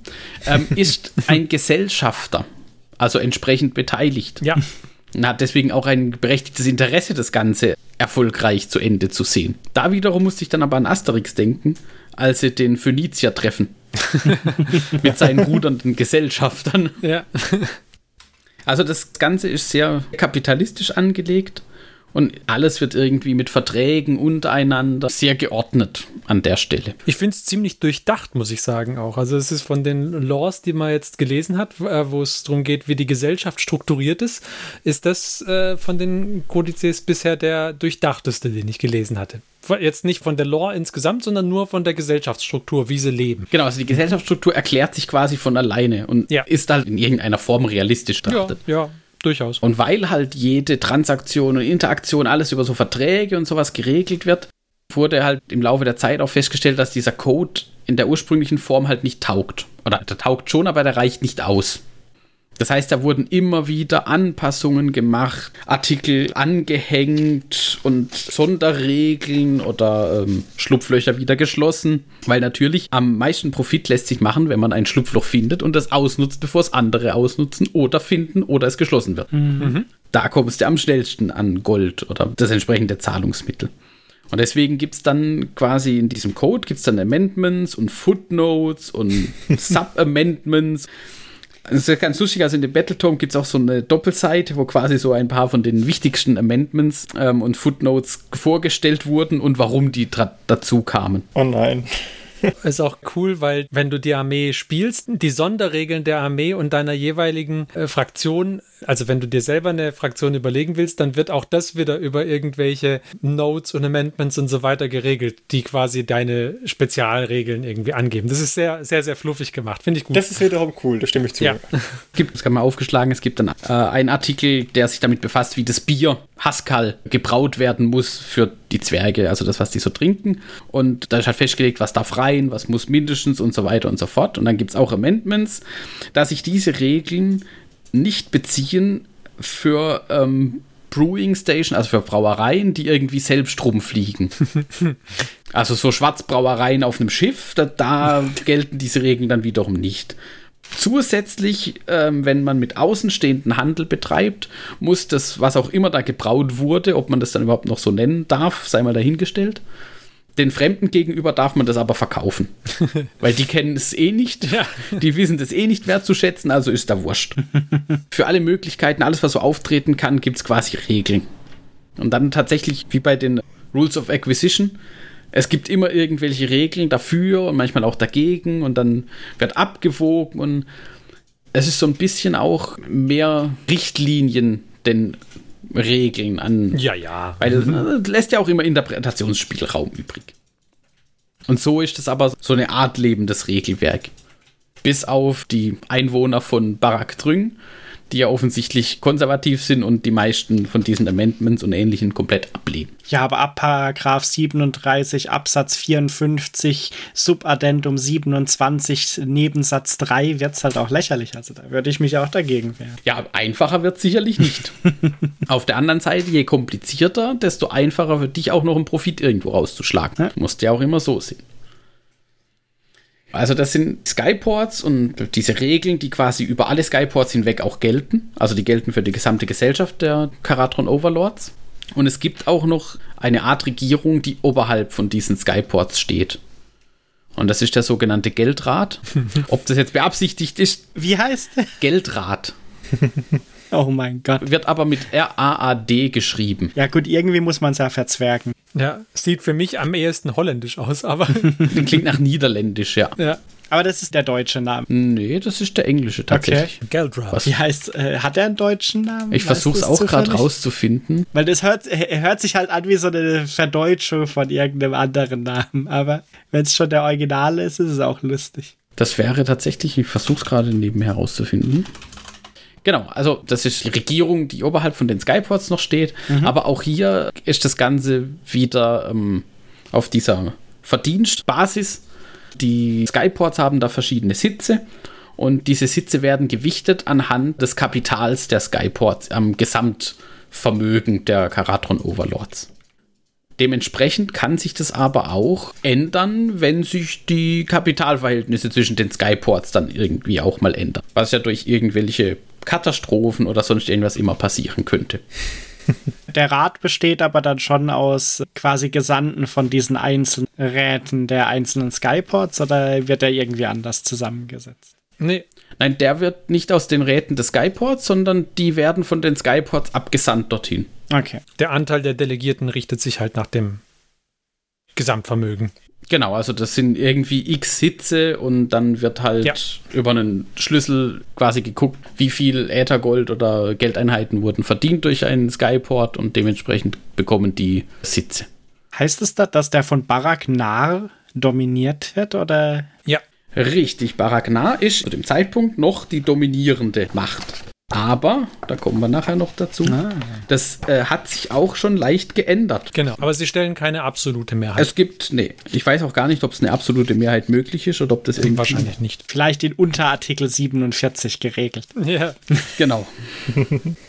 ähm, ist ein Gesellschafter, also entsprechend beteiligt. Ja. Und hat deswegen auch ein berechtigtes Interesse, das Ganze erfolgreich zu Ende zu sehen. Da wiederum musste ich dann aber an Asterix denken, als sie den Phönizier treffen. Mit seinen rudernden Gesellschaftern. Ja. Also das Ganze ist sehr kapitalistisch angelegt und alles wird irgendwie mit Verträgen untereinander sehr geordnet an der Stelle. Ich finde es ziemlich durchdacht, muss ich sagen auch. Also es ist von den Laws, die man jetzt gelesen hat, äh, wo es darum geht, wie die Gesellschaft strukturiert ist, ist das äh, von den Kodizes bisher der durchdachteste, den ich gelesen hatte. Jetzt nicht von der Law insgesamt, sondern nur von der Gesellschaftsstruktur, wie sie leben. Genau, also die Gesellschaftsstruktur erklärt sich quasi von alleine und Ja. ist halt in irgendeiner Form realistisch Ja, ja, durchaus. Und weil halt jede Transaktion und Interaktion alles über so Verträge und sowas geregelt wird, wurde halt im Laufe der Zeit auch festgestellt, dass dieser Code in der ursprünglichen Form halt nicht taugt. Oder der taugt schon, aber der reicht nicht aus. Das heißt, da wurden immer wieder Anpassungen gemacht, Artikel angehängt und Sonderregeln oder ähm, Schlupflöcher wieder geschlossen. Weil natürlich am meisten Profit lässt sich machen, wenn man ein Schlupfloch findet und das ausnutzt, bevor es andere ausnutzen oder finden oder es geschlossen wird. Mhm. Da kommst du am schnellsten an Gold oder das entsprechende Zahlungsmittel. Und deswegen gibt es dann quasi in diesem Code gibt's dann Amendments und Footnotes und Sub-Amendments. Das ist ganz lustig, also in dem Battletome gibt es auch so eine Doppelseite, wo quasi so ein paar von den wichtigsten Amendments ähm, und Footnotes vorgestellt wurden und warum die dazu kamen. Oh nein. Ist auch cool, weil wenn du die Armee spielst, die Sonderregeln der Armee und deiner jeweiligen äh, Fraktion, also wenn du dir selber eine Fraktion überlegen willst, dann wird auch das wieder über irgendwelche Notes und Amendments und so weiter geregelt, die quasi deine Spezialregeln irgendwie angeben. Das ist sehr, sehr, sehr fluffig gemacht. Finde ich gut. Das ist wiederum cool, da stimme ich zu. Ja. gibt, es kann mal aufgeschlagen, es gibt dann äh, einen Artikel, der sich damit befasst, wie das Bier Haskell gebraut werden muss für die Zwerge, also das, was die so trinken. Und da ist halt festgelegt, was darf rein, was muss mindestens und so weiter und so fort. Und dann gibt es auch Amendments, dass sich diese Regeln nicht beziehen für ähm, Brewing Station, also für Brauereien, die irgendwie selbst rumfliegen. also so Schwarzbrauereien auf einem Schiff, da, da gelten diese Regeln dann wiederum nicht. Zusätzlich, ähm, wenn man mit außenstehenden Handel betreibt, muss das, was auch immer da gebraut wurde, ob man das dann überhaupt noch so nennen darf, sei mal dahingestellt. Den Fremden gegenüber darf man das aber verkaufen. Weil die kennen es eh nicht. Ja. Die wissen das eh nicht wertzuschätzen, also ist da wurscht. Für alle Möglichkeiten, alles, was so auftreten kann, gibt es quasi Regeln. Und dann tatsächlich, wie bei den Rules of Acquisition, es gibt immer irgendwelche Regeln dafür und manchmal auch dagegen und dann wird abgewogen und es ist so ein bisschen auch mehr Richtlinien denn Regeln an. Ja, ja. Weil das, das lässt ja auch immer Interpretationsspielraum übrig. Und so ist es aber so eine Art lebendes Regelwerk. Bis auf die Einwohner von Barak Drüng, die ja offensichtlich konservativ sind und die meisten von diesen Amendments und Ähnlichen komplett ablehnen. Ja, aber ab Paragraph 37 Absatz 54 Subaddendum 27 Nebensatz 3 wird es halt auch lächerlich. Also da würde ich mich auch dagegen wehren. Ja, einfacher wird sicherlich nicht. Auf der anderen Seite, je komplizierter, desto einfacher für dich auch noch einen Profit irgendwo rauszuschlagen. Ja. Musst ja auch immer so sehen. Also das sind Skyports und diese Regeln, die quasi über alle Skyports hinweg auch gelten. Also die gelten für die gesamte Gesellschaft der Karatron Overlords. Und es gibt auch noch eine Art Regierung, die oberhalb von diesen Skyports steht. Und das ist der sogenannte Geldrat. Ob das jetzt beabsichtigt ist. Wie heißt der? Geldrat. Oh mein Gott. Wird aber mit R-A-A-D geschrieben. Ja, gut, irgendwie muss man es ja verzwergen. Ja, sieht für mich am ehesten holländisch aus, aber. Klingt nach niederländisch, ja. Ja. Aber das ist der deutsche Name. Nee, das ist der englische tatsächlich. Okay. Geldrat. Wie heißt, äh, hat er einen deutschen Namen? Ich versuche es auch gerade rauszufinden. Weil das hört, hört sich halt an wie so eine Verdeutschung von irgendeinem anderen Namen. Aber wenn es schon der Original ist, ist es auch lustig. Das wäre tatsächlich, ich versuche es gerade nebenher herauszufinden. Genau, also das ist die Regierung, die oberhalb von den Skyports noch steht. Mhm. Aber auch hier ist das Ganze wieder ähm, auf dieser Verdienstbasis. Die Skyports haben da verschiedene Sitze und diese Sitze werden gewichtet anhand des Kapitals der Skyports am Gesamtvermögen der Karatron Overlords. Dementsprechend kann sich das aber auch ändern, wenn sich die Kapitalverhältnisse zwischen den Skyports dann irgendwie auch mal ändern. Was ja durch irgendwelche Katastrophen oder sonst irgendwas immer passieren könnte. Der Rat besteht aber dann schon aus quasi Gesandten von diesen einzelnen Räten der einzelnen Skyports oder wird er irgendwie anders zusammengesetzt? Nee. Nein, der wird nicht aus den Räten des Skyports, sondern die werden von den Skyports abgesandt dorthin. Okay. Der Anteil der Delegierten richtet sich halt nach dem Gesamtvermögen. Genau, also das sind irgendwie x Sitze und dann wird halt ja. über einen Schlüssel quasi geguckt, wie viel Äthergold oder Geldeinheiten wurden verdient durch einen Skyport und dementsprechend bekommen die Sitze. Heißt es da, dass der von Barak Nar dominiert wird oder? Ja. Richtig, Barak Nar ist zu dem Zeitpunkt noch die dominierende Macht. Aber, da kommen wir nachher noch dazu, ah. das äh, hat sich auch schon leicht geändert. Genau, aber sie stellen keine absolute Mehrheit. Es gibt, nee, ich weiß auch gar nicht, ob es eine absolute Mehrheit möglich ist oder ob das irgendwie... Wahrscheinlich nicht. Vielleicht in Unterartikel 47 geregelt. Ja. Genau.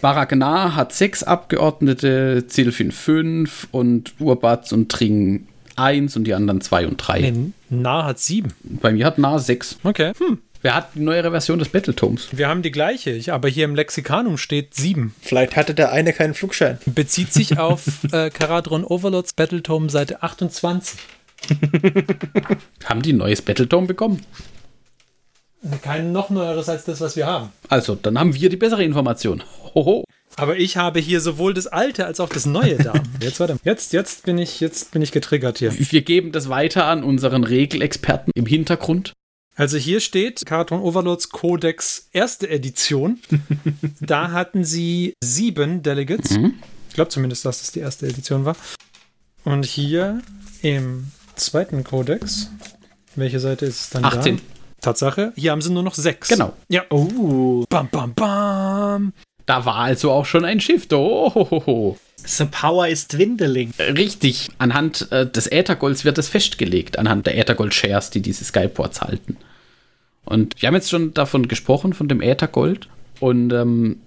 Baragnar hat sechs Abgeordnete, Zilfin fünf und Urbatz und Tring eins und die anderen zwei und drei. Nee, Nah hat sieben. Bei mir hat Nah sechs. Okay. Hm. Wer hat die neuere Version des Battletomes? Wir haben die gleiche, aber hier im Lexikanum steht 7. Vielleicht hatte der eine keinen Flugschein. Bezieht sich auf äh, Karadron Overlords Battletome Seite 28. haben die ein neues Battletome bekommen? Kein noch neueres als das, was wir haben. Also, dann haben wir die bessere Information. Hoho. Aber ich habe hier sowohl das alte als auch das neue da. Jetzt, warte. Jetzt, jetzt, bin ich, jetzt bin ich getriggert hier. Wir geben das weiter an unseren Regelexperten im Hintergrund. Also hier steht Cartoon Overlords Codex erste Edition. da hatten sie sieben Delegates. Mhm. Ich glaube zumindest, dass das die erste Edition war. Und hier im zweiten Codex, welche Seite ist es dann 18. da? Tatsache, hier haben sie nur noch sechs. Genau. Ja. Oh. Bam, bam, bam. Da war also auch schon ein Schiff. Oh. The power is dwindling. Richtig. Anhand äh, des Äthergolds wird es festgelegt, anhand der Äthergold-Shares, die diese Skyports halten. Und wir haben jetzt schon davon gesprochen, von dem Äthergold. Und ähm,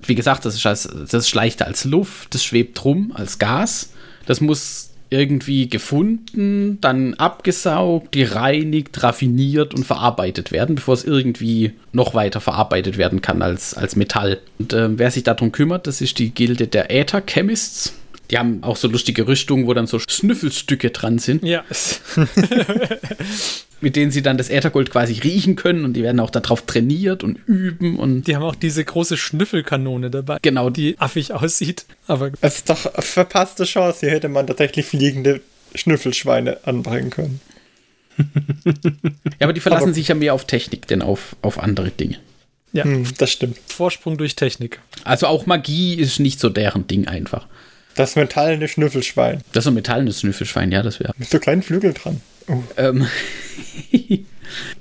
wie gesagt, das ist, als, das ist leichter als Luft, das schwebt rum als Gas. Das muss irgendwie gefunden, dann abgesaugt, gereinigt, raffiniert und verarbeitet werden, bevor es irgendwie noch weiter verarbeitet werden kann als, als Metall. Und äh, wer sich darum kümmert, das ist die Gilde der Äther Chemists. Die haben auch so lustige Rüstungen, wo dann so Schnüffelstücke dran sind. Ja. mit denen sie dann das Äthergold quasi riechen können und die werden auch darauf trainiert und üben und. Die haben auch diese große Schnüffelkanone dabei. Genau. Die affig aussieht. Aber. Es ist doch eine verpasste Chance. Hier hätte man tatsächlich fliegende Schnüffelschweine anbringen können. ja, aber die verlassen aber sich ja mehr auf Technik, denn auf, auf andere Dinge. Ja, hm, das stimmt. Vorsprung durch Technik. Also auch Magie ist nicht so deren Ding einfach. Das metallene Schnüffelschwein. Das ist ein metallenes Schnüffelschwein, ja, das wäre. Mit so kleinen Flügeln dran. Oh. Ähm,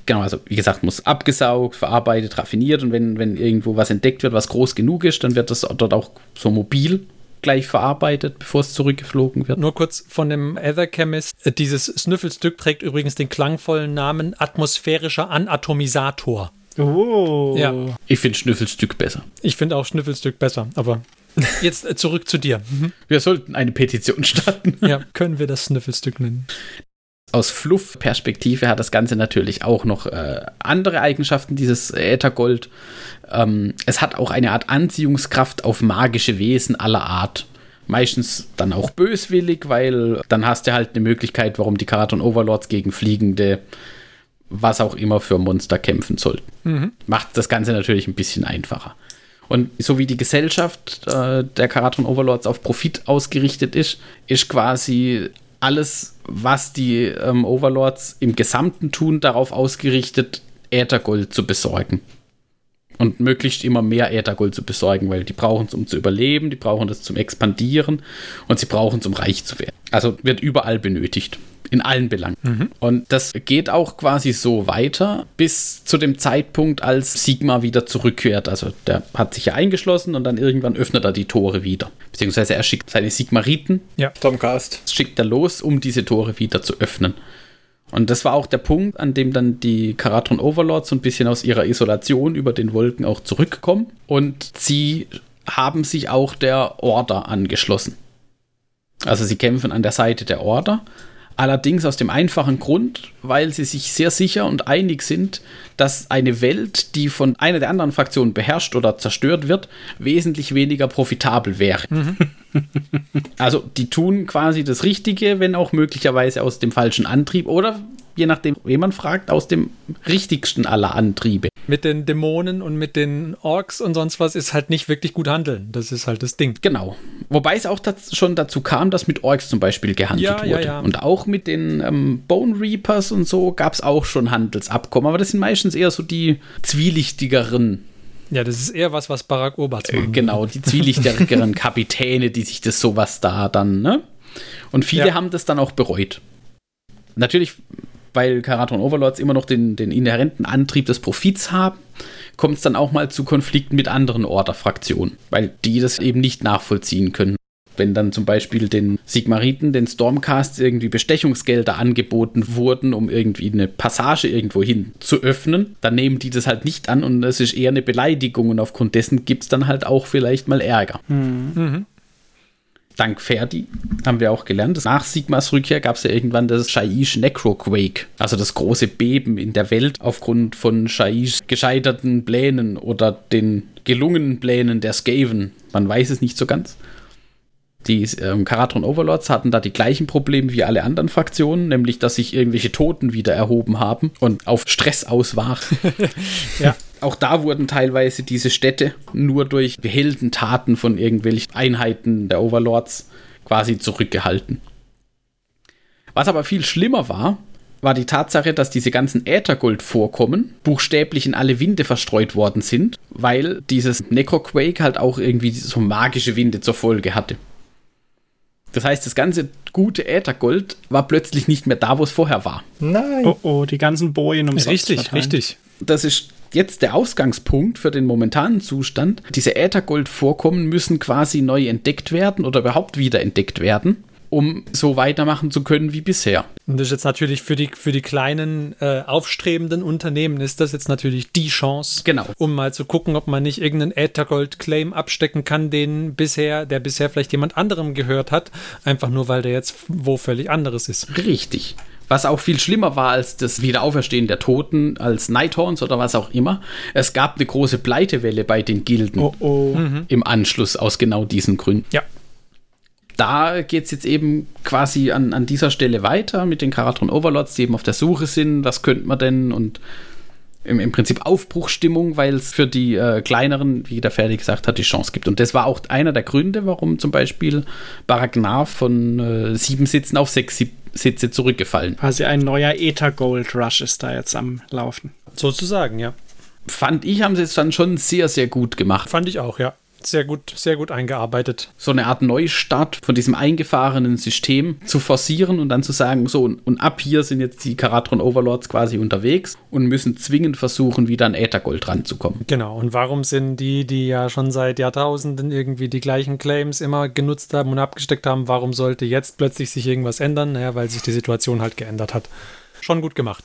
genau, also wie gesagt, muss abgesaugt, verarbeitet, raffiniert und wenn, wenn irgendwo was entdeckt wird, was groß genug ist, dann wird das dort auch so mobil gleich verarbeitet, bevor es zurückgeflogen wird. Nur kurz von dem Ether Chemist. Dieses Snüffelstück trägt übrigens den klangvollen Namen atmosphärischer Anatomisator. Oh. Ja. Ich finde Schnüffelstück besser. Ich finde auch Schnüffelstück besser, aber jetzt äh, zurück zu dir. Mhm. Wir sollten eine Petition starten. Ja, können wir das Schnüffelstück nennen aus Fluff-Perspektive hat das Ganze natürlich auch noch äh, andere Eigenschaften, dieses Äthergold. Ähm, es hat auch eine Art Anziehungskraft auf magische Wesen aller Art. Meistens dann auch böswillig, weil dann hast du halt eine Möglichkeit, warum die Karaton Overlords gegen fliegende, was auch immer für Monster kämpfen sollten. Mhm. Macht das Ganze natürlich ein bisschen einfacher. Und so wie die Gesellschaft äh, der Karaton Overlords auf Profit ausgerichtet ist, ist quasi alles, was die ähm, Overlords im Gesamten tun, darauf ausgerichtet, Äthergold zu besorgen. Und möglichst immer mehr Äthergold zu besorgen, weil die brauchen es, um zu überleben, die brauchen es zum Expandieren und sie brauchen es, um reich zu werden. Also wird überall benötigt in allen Belangen. Mhm. Und das geht auch quasi so weiter bis zu dem Zeitpunkt, als Sigma wieder zurückkehrt. Also der hat sich ja eingeschlossen und dann irgendwann öffnet er die Tore wieder. Beziehungsweise er schickt seine Sigmariten. Ja, Tomcast. Schickt er los, um diese Tore wieder zu öffnen. Und das war auch der Punkt, an dem dann die Karatron Overlords so ein bisschen aus ihrer Isolation über den Wolken auch zurückkommen. Und sie haben sich auch der Order angeschlossen. Also sie kämpfen an der Seite der Order, Allerdings aus dem einfachen Grund, weil sie sich sehr sicher und einig sind, dass eine Welt, die von einer der anderen Fraktionen beherrscht oder zerstört wird, wesentlich weniger profitabel wäre. Mhm. also die tun quasi das Richtige, wenn auch möglicherweise aus dem falschen Antrieb oder je nachdem, wen man fragt, aus dem richtigsten aller Antriebe. Mit den Dämonen und mit den Orks und sonst was ist halt nicht wirklich gut handeln. Das ist halt das Ding. Genau. Wobei es auch schon dazu kam, dass mit Orks zum Beispiel gehandelt ja, wurde. Ja, ja. Und auch mit den ähm, Bone Reapers und so gab es auch schon Handelsabkommen. Aber das sind meistens eher so die zwielichtigeren ja, das ist eher was, was Barack Obama äh, Genau, die zwielichtigeren Kapitäne, die sich das sowas da dann, ne? Und viele ja. haben das dann auch bereut. Natürlich weil Karaton Overlords immer noch den, den inhärenten Antrieb des Profits haben, kommt es dann auch mal zu Konflikten mit anderen Order-Fraktionen, weil die das eben nicht nachvollziehen können. Wenn dann zum Beispiel den Sigmariten, den Stormcasts irgendwie Bestechungsgelder angeboten wurden, um irgendwie eine Passage irgendwo hin zu öffnen, dann nehmen die das halt nicht an und es ist eher eine Beleidigung und aufgrund dessen gibt es dann halt auch vielleicht mal Ärger. Mhm. Dank Ferdi haben wir auch gelernt, nach Sigmas Rückkehr gab es ja irgendwann das Shaiish Necroquake, also das große Beben in der Welt aufgrund von Shaiish gescheiterten Plänen oder den gelungenen Plänen der Skaven. Man weiß es nicht so ganz. Die ähm, Karatron Overlords hatten da die gleichen Probleme wie alle anderen Fraktionen, nämlich dass sich irgendwelche Toten wieder erhoben haben und auf Stress aus waren. Ja. Auch da wurden teilweise diese Städte nur durch Heldentaten von irgendwelchen Einheiten der Overlords quasi zurückgehalten. Was aber viel schlimmer war, war die Tatsache, dass diese ganzen Äthergold-Vorkommen buchstäblich in alle Winde verstreut worden sind, weil dieses Necroquake halt auch irgendwie so magische Winde zur Folge hatte. Das heißt, das ganze gute Äthergold war plötzlich nicht mehr da, wo es vorher war. Nein. Oh oh, die ganzen Bojen umsonst Richtig, verteilen. richtig. Das ist jetzt der Ausgangspunkt für den momentanen Zustand. Diese Äthergold-Vorkommen müssen quasi neu entdeckt werden oder überhaupt wieder entdeckt werden, um so weitermachen zu können wie bisher. Und das ist jetzt natürlich für die, für die kleinen äh, aufstrebenden Unternehmen ist das jetzt natürlich die Chance, Genau. um mal zu gucken, ob man nicht irgendeinen Äthergold-Claim abstecken kann, den bisher, der bisher vielleicht jemand anderem gehört hat, einfach nur weil der jetzt wo völlig anderes ist. Richtig. Was auch viel schlimmer war als das Wiederauferstehen der Toten, als Nighthorns oder was auch immer. Es gab eine große Pleitewelle bei den Gilden Oh oh. im Anschluss aus genau diesen Gründen. Ja. Da geht es jetzt eben quasi an, an dieser Stelle weiter mit den Karatron Overlords, die eben auf der Suche sind, was könnte man denn und im, im Prinzip Aufbruchstimmung, weil es für die äh, kleineren, wie der Ferdi gesagt hat, die Chance gibt. Und das war auch einer der Gründe, warum zum Beispiel Baragnar von äh, sieben Sitzen auf sechs Sieb- Sitze zurückgefallen. Quasi ein neuer Ether Gold Rush ist da jetzt am Laufen. Sozusagen, ja. Fand ich, haben sie es dann schon sehr, sehr gut gemacht. Fand ich auch, ja. Sehr gut, sehr gut eingearbeitet. so eine Art Neustart von diesem eingefahrenen System zu forcieren und dann zu sagen, so und, und ab hier sind jetzt die Karatron Overlords quasi unterwegs und müssen zwingend versuchen, wieder an Äthergold ranzukommen. Genau. Und warum sind die, die ja schon seit Jahrtausenden irgendwie die gleichen Claims immer genutzt haben und abgesteckt haben, warum sollte jetzt plötzlich sich irgendwas ändern? Naja, weil sich die Situation halt geändert hat. Schon gut gemacht.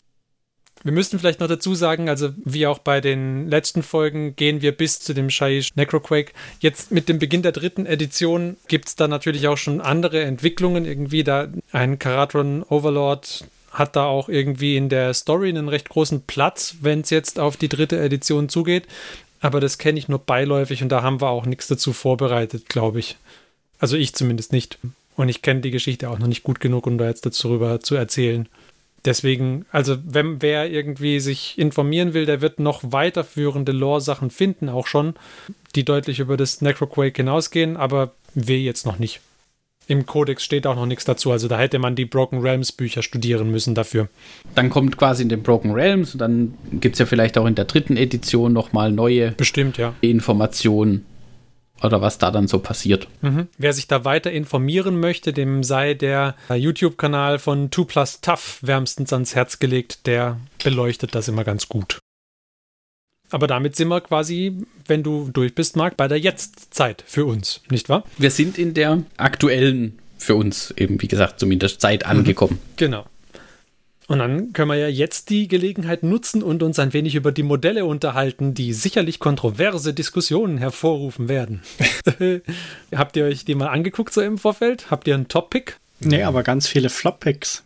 Wir müssten vielleicht noch dazu sagen, also wie auch bei den letzten Folgen gehen wir bis zu dem Shaiish Necroquake. Jetzt mit dem Beginn der dritten Edition gibt es da natürlich auch schon andere Entwicklungen. Irgendwie da ein Karatron Overlord hat da auch irgendwie in der Story einen recht großen Platz, wenn es jetzt auf die dritte Edition zugeht. Aber das kenne ich nur beiläufig und da haben wir auch nichts dazu vorbereitet, glaube ich. Also ich zumindest nicht. Und ich kenne die Geschichte auch noch nicht gut genug, um da jetzt darüber zu erzählen. Deswegen, also wenn wer irgendwie sich informieren will, der wird noch weiterführende Lore-Sachen finden, auch schon, die deutlich über das Necroquake hinausgehen, aber wir jetzt noch nicht. Im Codex steht auch noch nichts dazu, also da hätte man die Broken Realms Bücher studieren müssen dafür. Dann kommt quasi in den Broken Realms und dann gibt es ja vielleicht auch in der dritten Edition nochmal neue Bestimmt, ja. Informationen oder was da dann so passiert. Mhm. Wer sich da weiter informieren möchte, dem sei der YouTube-Kanal von 2 Plus Tough wärmstens ans Herz gelegt. Der beleuchtet das immer ganz gut. Aber damit sind wir quasi, wenn du durch bist, Marc, bei der Jetztzeit für uns, nicht wahr? Wir sind in der aktuellen, für uns eben, wie gesagt, zumindest Zeit angekommen. Genau. Und dann können wir ja jetzt die Gelegenheit nutzen und uns ein wenig über die Modelle unterhalten, die sicherlich kontroverse Diskussionen hervorrufen werden. Habt ihr euch die mal angeguckt so im Vorfeld? Habt ihr einen Top-Pick? Nee, aber ganz viele Flop-Picks.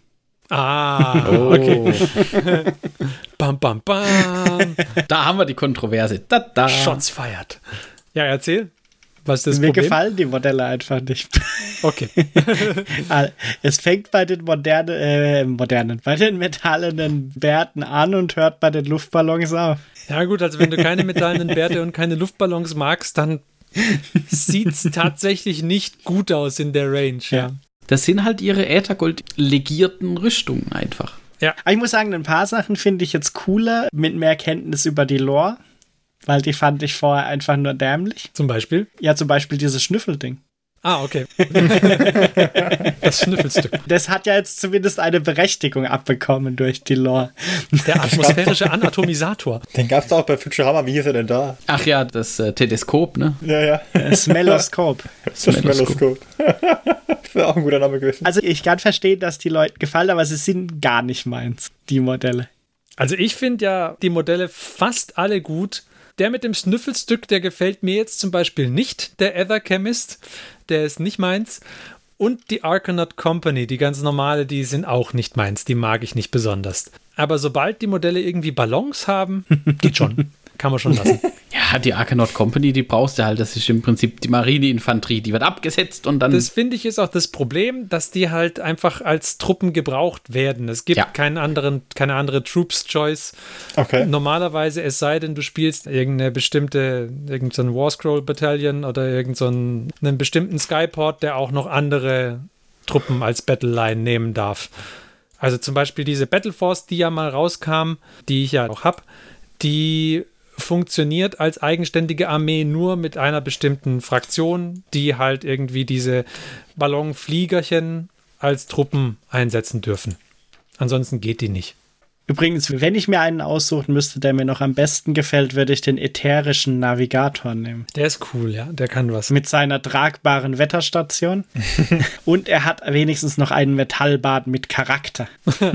Ah, Oh. okay. Bam, bam, bam. Da haben wir die Kontroverse. Da, da. Shots feiert. Ja, erzähl. Was ist das Mir Problem? gefallen die Modelle einfach nicht. Okay. Es fängt bei den modernen, äh, modernen, bei den metallenen Bärten an und hört bei den Luftballons auf. Ja, gut, also wenn du keine metallenen Bärte und keine Luftballons magst, dann sieht's tatsächlich nicht gut aus in der Range. Ja. Ja. Das sind halt ihre Äthergold-legierten Rüstungen einfach. Aber ich muss sagen, ein paar Sachen finde ich jetzt cooler, mit mehr Kenntnis über die Lore, weil die fand ich vorher einfach nur dämlich. Zum Beispiel. Ja, zum Beispiel dieses Schnüffelding. Ah, okay. das Schnüffelstück. Das hat ja jetzt zumindest eine Berechtigung abbekommen durch die Lore. Der atmosphärische Anatomisator. Den gab es auch bei Futurama. Wie hieß er denn da? Ach ja, das äh, Teleskop, ne? Ja, ja. Das Meloskop. Das Meloskop. das wäre auch ein guter Name gewesen. Also ich kann verstehen, dass die Leute gefallen, aber sie sind gar nicht meins, die Modelle. Also ich finde ja die Modelle fast alle gut. Der mit dem Snüffelstück, der gefällt mir jetzt zum Beispiel nicht, der Ether Chemist. Der ist nicht meins. Und die Argonaut Company, die ganz normale, die sind auch nicht meins. Die mag ich nicht besonders. Aber sobald die Modelle irgendwie Ballons haben, geht schon. Kann man schon lassen. Ja, die Arcanaut Company, die brauchst du halt. Das ist im Prinzip die Marineinfanterie. Die wird abgesetzt und dann. Das finde ich ist auch das Problem, dass die halt einfach als Truppen gebraucht werden. Es gibt Ja. keinen anderen, keine andere Troops Choice. Okay. Normalerweise, es sei denn, du spielst irgendeine bestimmte, irgendein War Scroll Battalion oder irgendeinen einen bestimmten Skyport, der auch noch andere Truppen als Battle Line nehmen darf. Also zum Beispiel diese Battle Force, die ja mal rauskam, die ich ja auch habe, die funktioniert als eigenständige Armee nur mit einer bestimmten Fraktion, die halt irgendwie diese Ballonfliegerchen als Truppen einsetzen dürfen. Ansonsten geht die nicht. Übrigens, wenn ich mir einen aussuchen müsste, der mir noch am besten gefällt, würde ich den ätherischen Navigator nehmen. Der ist cool, ja, der kann was. Mit seiner tragbaren Wetterstation. Und er hat wenigstens noch einen Metallbad mit Charakter.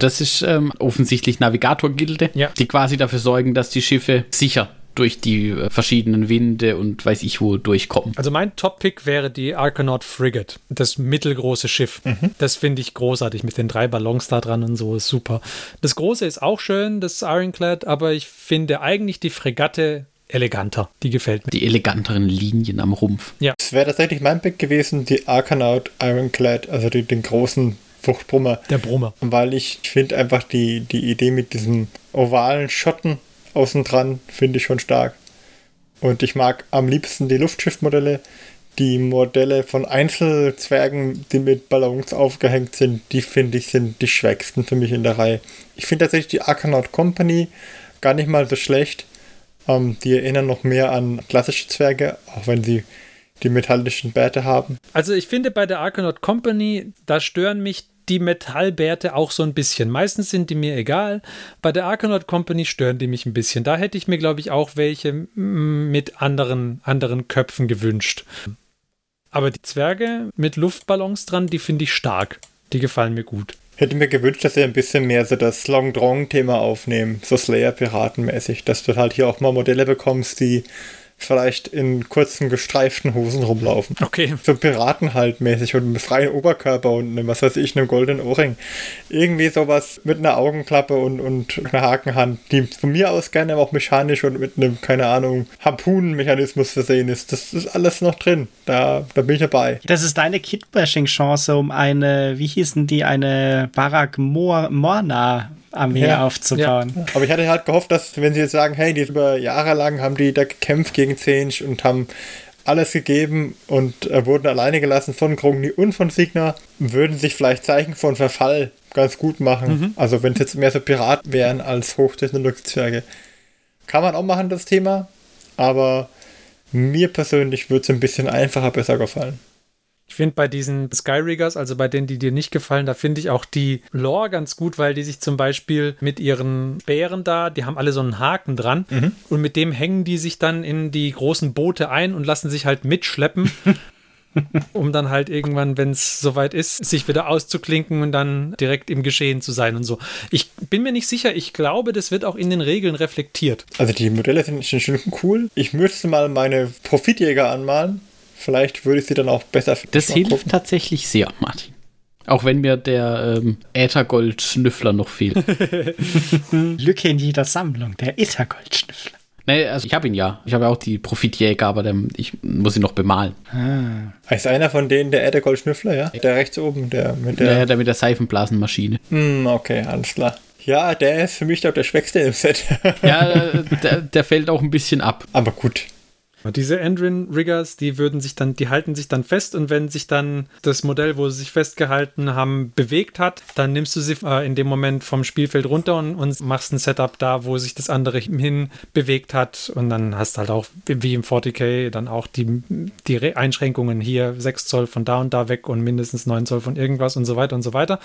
Das ist ähm, offensichtlich Navigator-Gilde, Ja. die quasi dafür sorgen, dass die Schiffe sicher durch die äh, verschiedenen Winde und weiß ich wo durchkommen. Also mein Top-Pick wäre die Argonaut Frigate, das mittelgroße Schiff. Das finde ich großartig mit den drei Ballons da dran und so, ist super. Das große ist auch schön, das Ironclad, aber ich finde eigentlich die Fregatte eleganter. Die gefällt mir. Die eleganteren Linien am Rumpf. Das wäre tatsächlich mein Pick gewesen, die Arcanaut Ironclad, also die, den großen Fruchtbrummer. Der Brummer. Weil ich finde einfach die, die Idee mit diesem ovalen Schotten außen dran, finde ich schon stark. Und ich mag am liebsten die Luftschiffmodelle. Die Modelle von Einzelzwergen, die mit Ballons aufgehängt sind, die finde ich sind die schwächsten für mich in der Reihe. Ich finde tatsächlich die Arcanaut Company gar nicht mal so schlecht. Ähm, die erinnern noch mehr an klassische Zwerge, auch wenn sie die metallischen Bärte haben. Also ich finde bei der Argonaut Company, da stören mich die Metallbärte auch so ein bisschen. Meistens sind die mir egal. Bei der Argonaut Company stören die mich ein bisschen. Da hätte ich mir, glaube ich, auch welche mm, mit anderen, anderen Köpfen gewünscht. Aber die Zwerge mit Luftballons dran, die finde ich stark. Die gefallen mir gut. Hätte mir gewünscht, dass sie ein bisschen mehr so das Long Drong-Thema aufnehmen, so Slayer-Piratenmäßig, dass du halt hier auch mal Modelle bekommst, die vielleicht in kurzen gestreiften Hosen rumlaufen. Okay. So Piraten halt mäßig und mit freiem Oberkörper und einem, was weiß ich, einem goldenen Ohrring. Irgendwie sowas mit einer Augenklappe und, und einer Hakenhand, die von mir aus gerne auch mechanisch und mit einem, keine Ahnung, Harpunenmechanismus versehen ist. Das ist alles noch drin. Da, da bin ich dabei. Das ist deine Kit-Bashing-Chance, um eine, wie hießen die, eine Barak Mor Morna Armee Ja. aufzubauen. Aber ich hatte halt gehofft, dass, wenn sie jetzt sagen, hey, die über Jahre lang haben die da gekämpft gegen Zench und haben alles gegeben und äh, wurden alleine gelassen von Krogni und von Signa, würden sich vielleicht Zeichen von Verfall ganz gut machen. Also wenn es jetzt mehr so Piraten wären als Hochtechnologie-Zwerge. Kann man auch machen, das Thema. Aber mir persönlich würde es ein bisschen einfacher besser gefallen. Ich finde bei diesen Skyriggers, also bei denen, die dir nicht gefallen, da finde ich auch die Lore ganz gut, weil die sich zum Beispiel mit ihren Bären da, die haben alle so einen Haken dran und mit dem hängen die sich dann in die großen Boote ein und lassen sich halt mitschleppen, um dann halt irgendwann, wenn es soweit ist, sich wieder auszuklinken und dann direkt im Geschehen zu sein und so. Ich bin mir nicht sicher, ich glaube, das wird auch in den Regeln reflektiert. Also die Modelle sind schon schon cool. Ich müsste mal meine Profitjäger anmalen. Vielleicht würde ich sie dann auch besser finden. Das hilft gucken. tatsächlich sehr, Martin. Auch wenn mir der ähm, Äthergold-Schnüffler noch fehlt. Lücke in jeder Sammlung, der Ittergoldschnüffler. nee, also ich habe ihn ja. Ich habe ja auch die Profitjäger, aber der, ich muss ihn noch bemalen. Ist einer von denen der Edergold Schnüffler, ja? Der rechts oben, der mit Der, der. der mit der Seifenblasenmaschine. Hm, okay, alles klar. Ja, der ist für mich, glaube der schwächste im Set. Ja, der, der fällt auch ein bisschen ab. Aber gut. Diese Endrin-Riggers, die würden sich dann, die halten sich dann fest und wenn sich dann das Modell, wo sie sich festgehalten haben, bewegt hat, dann nimmst du sie äh, in dem Moment vom Spielfeld runter und, und machst ein Setup da, wo sich das andere hin bewegt hat und dann hast du halt auch wie im 40k dann auch die, die Einschränkungen hier 6 Zoll von da und da weg und mindestens 9 Zoll von irgendwas und so weiter und so weiter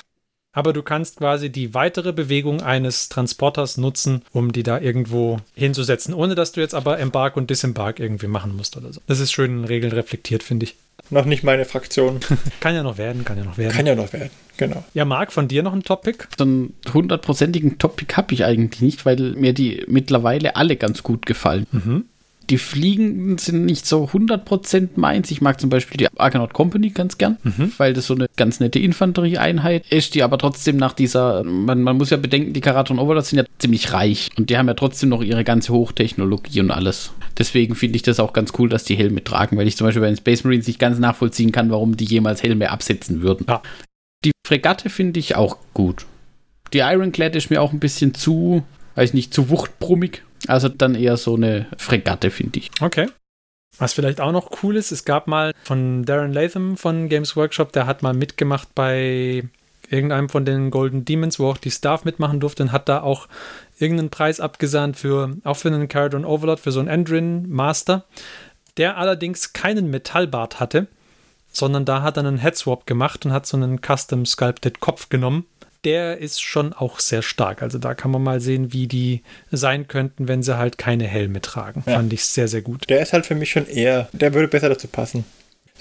aber du kannst quasi die weitere Bewegung eines Transporters nutzen, um die da irgendwo hinzusetzen, ohne dass du jetzt aber Embark und Disembark irgendwie machen musst oder so. Das ist schön in Regeln reflektiert, finde ich. Noch nicht meine Fraktion. kann ja noch werden, kann ja noch werden. Kann ja noch werden, genau. Ja, Marc, von dir noch ein Topic? So einen hundertprozentigen Topic habe ich eigentlich nicht, weil mir die mittlerweile alle ganz gut gefallen. Mhm die Fliegen sind nicht so 100% meins. Ich mag zum Beispiel die Argonaut Company ganz gern, mhm. weil das so eine ganz nette Infanterieeinheit ist, die aber trotzdem nach dieser, man, man muss ja bedenken, die Karaton Overlords sind ja ziemlich reich und die haben ja trotzdem noch ihre ganze Hochtechnologie und alles. Deswegen finde ich das auch ganz cool, dass die Helme tragen, weil ich zum Beispiel bei den Space Marines nicht ganz nachvollziehen kann, warum die jemals Helme absetzen würden. Ja. Die Fregatte finde ich auch gut. Die Ironclad ist mir auch ein bisschen zu, weiß nicht, zu wuchtbrummig. Also dann eher so eine Fregatte, finde ich. Okay. Was vielleicht auch noch cool ist, es gab mal von Darren Latham von Games Workshop, der hat mal mitgemacht bei irgendeinem von den Golden Demons, wo auch die Staff mitmachen durfte und hat da auch irgendeinen Preis abgesandt für, auch für einen Caradon Overlord, für so einen Endrin Master, der allerdings keinen Metallbart hatte, sondern da hat er einen Headswap gemacht und hat so einen Custom Sculpted Kopf genommen der ist schon auch sehr stark. Also da kann man mal sehen, wie die sein könnten, wenn sie halt keine Helme tragen. Ja. Fand ich sehr, sehr gut. Der ist halt für mich schon eher, der würde besser dazu passen.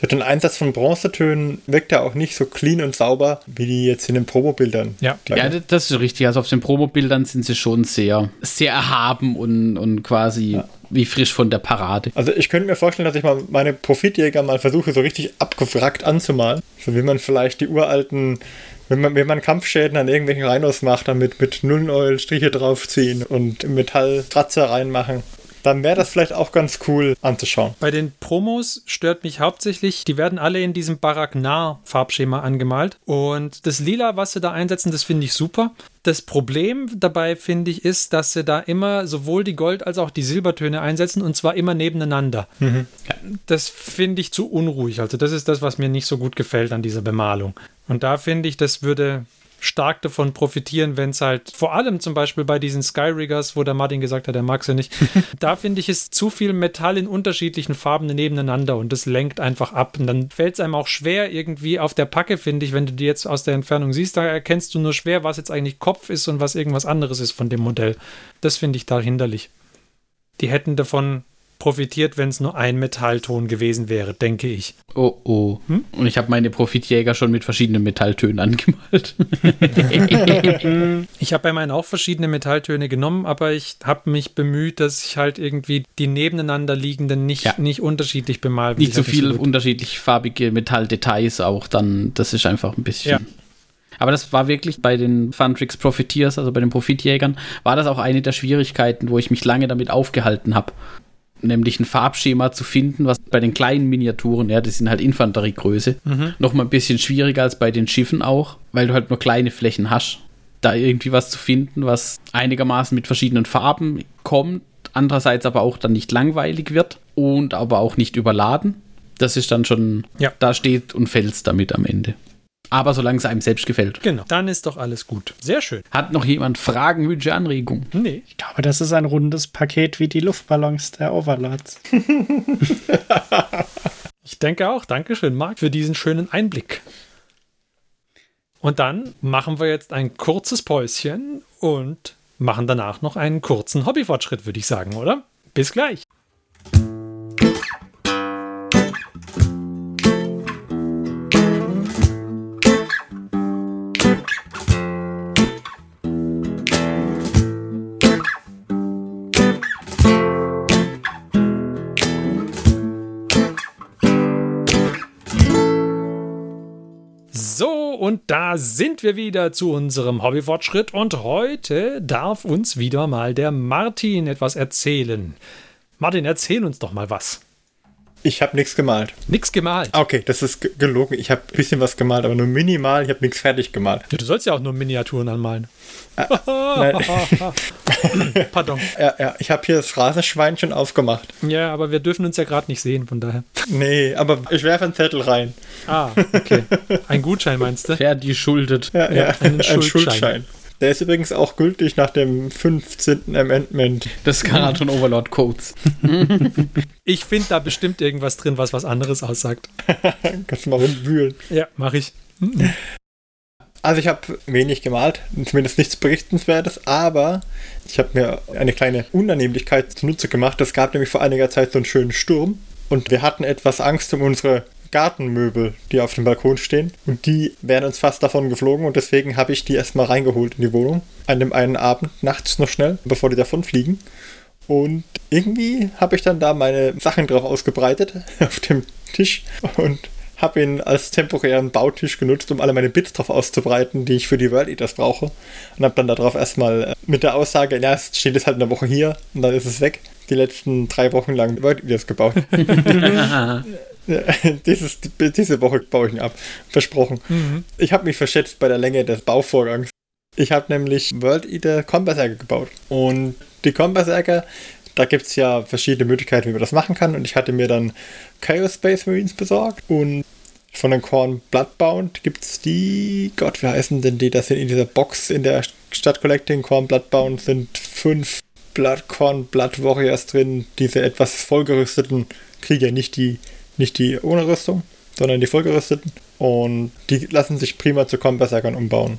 So den Einsatz von Bronzetönen wirkt er auch nicht so clean und sauber, wie die jetzt in den Promobildern. Ja. ja, das ist richtig. Also auf den Promobildern sind sie schon sehr, sehr erhaben und, und quasi ja. wie frisch von der Parade. Also ich könnte mir vorstellen, dass ich mal meine Profitjäger mal versuche, so richtig abgefrackt anzumalen. So wie man vielleicht die uralten wenn man, wenn man Kampfschäden an irgendwelchen Rhinos macht, damit mit Nullen Striche draufziehen und Metallkratzer reinmachen, dann wäre das vielleicht auch ganz cool anzuschauen. Bei den Promos stört mich hauptsächlich, die werden alle in diesem Baraknar-Farbschema angemalt. Und das Lila, was sie da einsetzen, das finde ich super. Das Problem dabei, finde ich, ist, dass sie da immer sowohl die Gold- als auch die Silbertöne einsetzen und zwar immer nebeneinander. Mhm. Das finde ich zu unruhig. Also, das ist das, was mir nicht so gut gefällt an dieser Bemalung. Und da finde ich, das würde stark davon profitieren, wenn es halt vor allem zum Beispiel bei diesen Skyriggers, wo der Martin gesagt hat, er mag sie nicht, da finde ich es zu viel Metall in unterschiedlichen Farben nebeneinander und das lenkt einfach ab. Und dann fällt es einem auch schwer irgendwie auf der Packe, finde ich, wenn du die jetzt aus der Entfernung siehst, da erkennst du nur schwer, was jetzt eigentlich Kopf ist und was irgendwas anderes ist von dem Modell. Das finde ich da hinderlich. Die hätten davon profitiert, wenn es nur ein Metallton gewesen wäre, denke ich. Oh oh. Hm? Und ich habe meine Profitjäger schon mit verschiedenen Metalltönen angemalt. ich habe bei meinen auch verschiedene Metalltöne genommen, aber ich habe mich bemüht, dass ich halt irgendwie die nebeneinander liegenden nicht, ja. nicht unterschiedlich bemalt. Nicht so viele so unterschiedlich farbige Metalldetails auch dann, das ist einfach ein bisschen. Ja. Aber das war wirklich bei den Funtrix Profiteers, also bei den Profitjägern, war das auch eine der Schwierigkeiten, wo ich mich lange damit aufgehalten habe nämlich ein Farbschema zu finden, was bei den kleinen Miniaturen, ja, das sind halt Infanteriegröße, mhm. noch mal ein bisschen schwieriger als bei den Schiffen auch, weil du halt nur kleine Flächen hast. Da irgendwie was zu finden, was einigermaßen mit verschiedenen Farben kommt, andererseits aber auch dann nicht langweilig wird und aber auch nicht überladen. Das ist dann schon, ja. da steht und fällt damit am Ende. Aber solange es einem selbst gefällt. Genau, dann ist doch alles gut. Sehr schön. Hat noch jemand Fragen, Wünsche, Anregungen? Nee. Ich glaube, das ist ein rundes Paket wie die Luftballons der Overlords. ich denke auch. Dankeschön, Marc, für diesen schönen Einblick. Und dann machen wir jetzt ein kurzes Päuschen und machen danach noch einen kurzen Hobbyfortschritt, würde ich sagen, oder? Bis gleich. Und da sind wir wieder zu unserem Hobbyfortschritt und heute darf uns wieder mal der Martin etwas erzählen. Martin, erzähl uns doch mal was. Ich habe nichts gemalt. Nix gemalt. Okay, das ist ge- gelogen. Ich habe ein bisschen was gemalt, aber nur minimal. Ich habe nichts fertig gemalt. Ja, du sollst ja auch nur Miniaturen anmalen. Nein, Pardon. ja, ja, ich habe hier das Rasenschwein schon aufgemacht. Ja, aber wir dürfen uns ja gerade nicht sehen, von daher. Nee, aber ich werfe einen Zettel rein. Ah, okay. Ein Gutschein meinst du? Ferdi schuldet. Ja, Ja, ja, einen ein Schuldschein. Der ist übrigens auch gültig nach dem 15. Amendment. Das Karaton Overlord Codes. Ich finde da bestimmt irgendwas drin, was was anderes aussagt. Kannst du mal rumwühlen. Ja, mache ich. Also ich habe wenig gemalt, zumindest nichts Berichtenswertes, aber ich habe mir eine kleine Unannehmlichkeit zunutze gemacht. Es gab nämlich vor einiger Zeit so einen schönen Sturm und wir hatten etwas Angst um unsere Gartenmöbel, die auf dem Balkon stehen. Und die wären uns fast davon geflogen und deswegen habe ich die erstmal reingeholt in die Wohnung. An dem einen Abend, nachts noch schnell, bevor die davon fliegen. Und irgendwie habe ich dann da meine Sachen drauf ausgebreitet auf dem Tisch und habe ihn als temporären Bautisch genutzt, um alle meine Bits drauf auszubreiten, die ich für die World Eaters brauche. Und habe dann darauf erstmal äh, mit der Aussage, ja, es steht jetzt halt eine Woche hier und dann ist es weg, die letzten drei Wochen lang World Eaters gebaut. Dieses, diese Woche baue ich ihn ab. Versprochen. Ich habe mich verschätzt bei der Länge des Bauvorgangs. Ich habe nämlich World Eater Comberserker gebaut. Und die Comberserker, da gibt es ja verschiedene Möglichkeiten, wie man das machen kann. Und ich hatte mir dann Chaos Space Marines besorgt. Und von den Korn Bloodbound gibt es die, Gott, wie heißen denn die? Das sind in dieser Box in der Stadt Collecting. Korn Bloodbound sind fünf Blood Korn Blood Warriors drin. Diese etwas vollgerüsteten Krieger, nicht die, nicht die ohne Rüstung, sondern die vollgerüsteten. Und die lassen sich prima zu Comberserkern umbauen.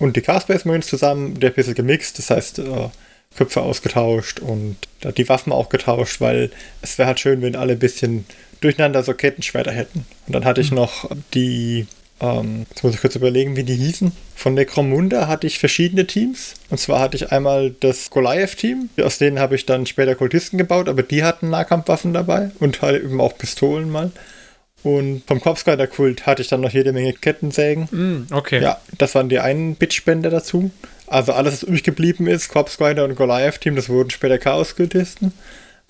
Und die Car Space Marines zusammen, der ein bisschen gemixt, das heißt, äh, Köpfe ausgetauscht und die Waffen auch getauscht, weil es wäre halt schön, wenn alle ein bisschen durcheinander so Kettenschwerter hätten. Und dann hatte ich noch die, ähm, jetzt muss ich kurz überlegen, wie die hießen. Von Necromunda hatte ich verschiedene Teams. Und zwar hatte ich einmal das Goliath-Team, aus denen habe ich dann später Kultisten gebaut, aber die hatten Nahkampfwaffen dabei und halt eben auch Pistolen mal. Und vom Corpsrider-Kult hatte ich dann noch jede Menge Kettensägen. Mm, okay. Ja, das waren die einen Bitspender dazu. Also alles, was übrig geblieben ist, Corpse Rider und Goliath Team, das wurden später Chaos-Kultisten.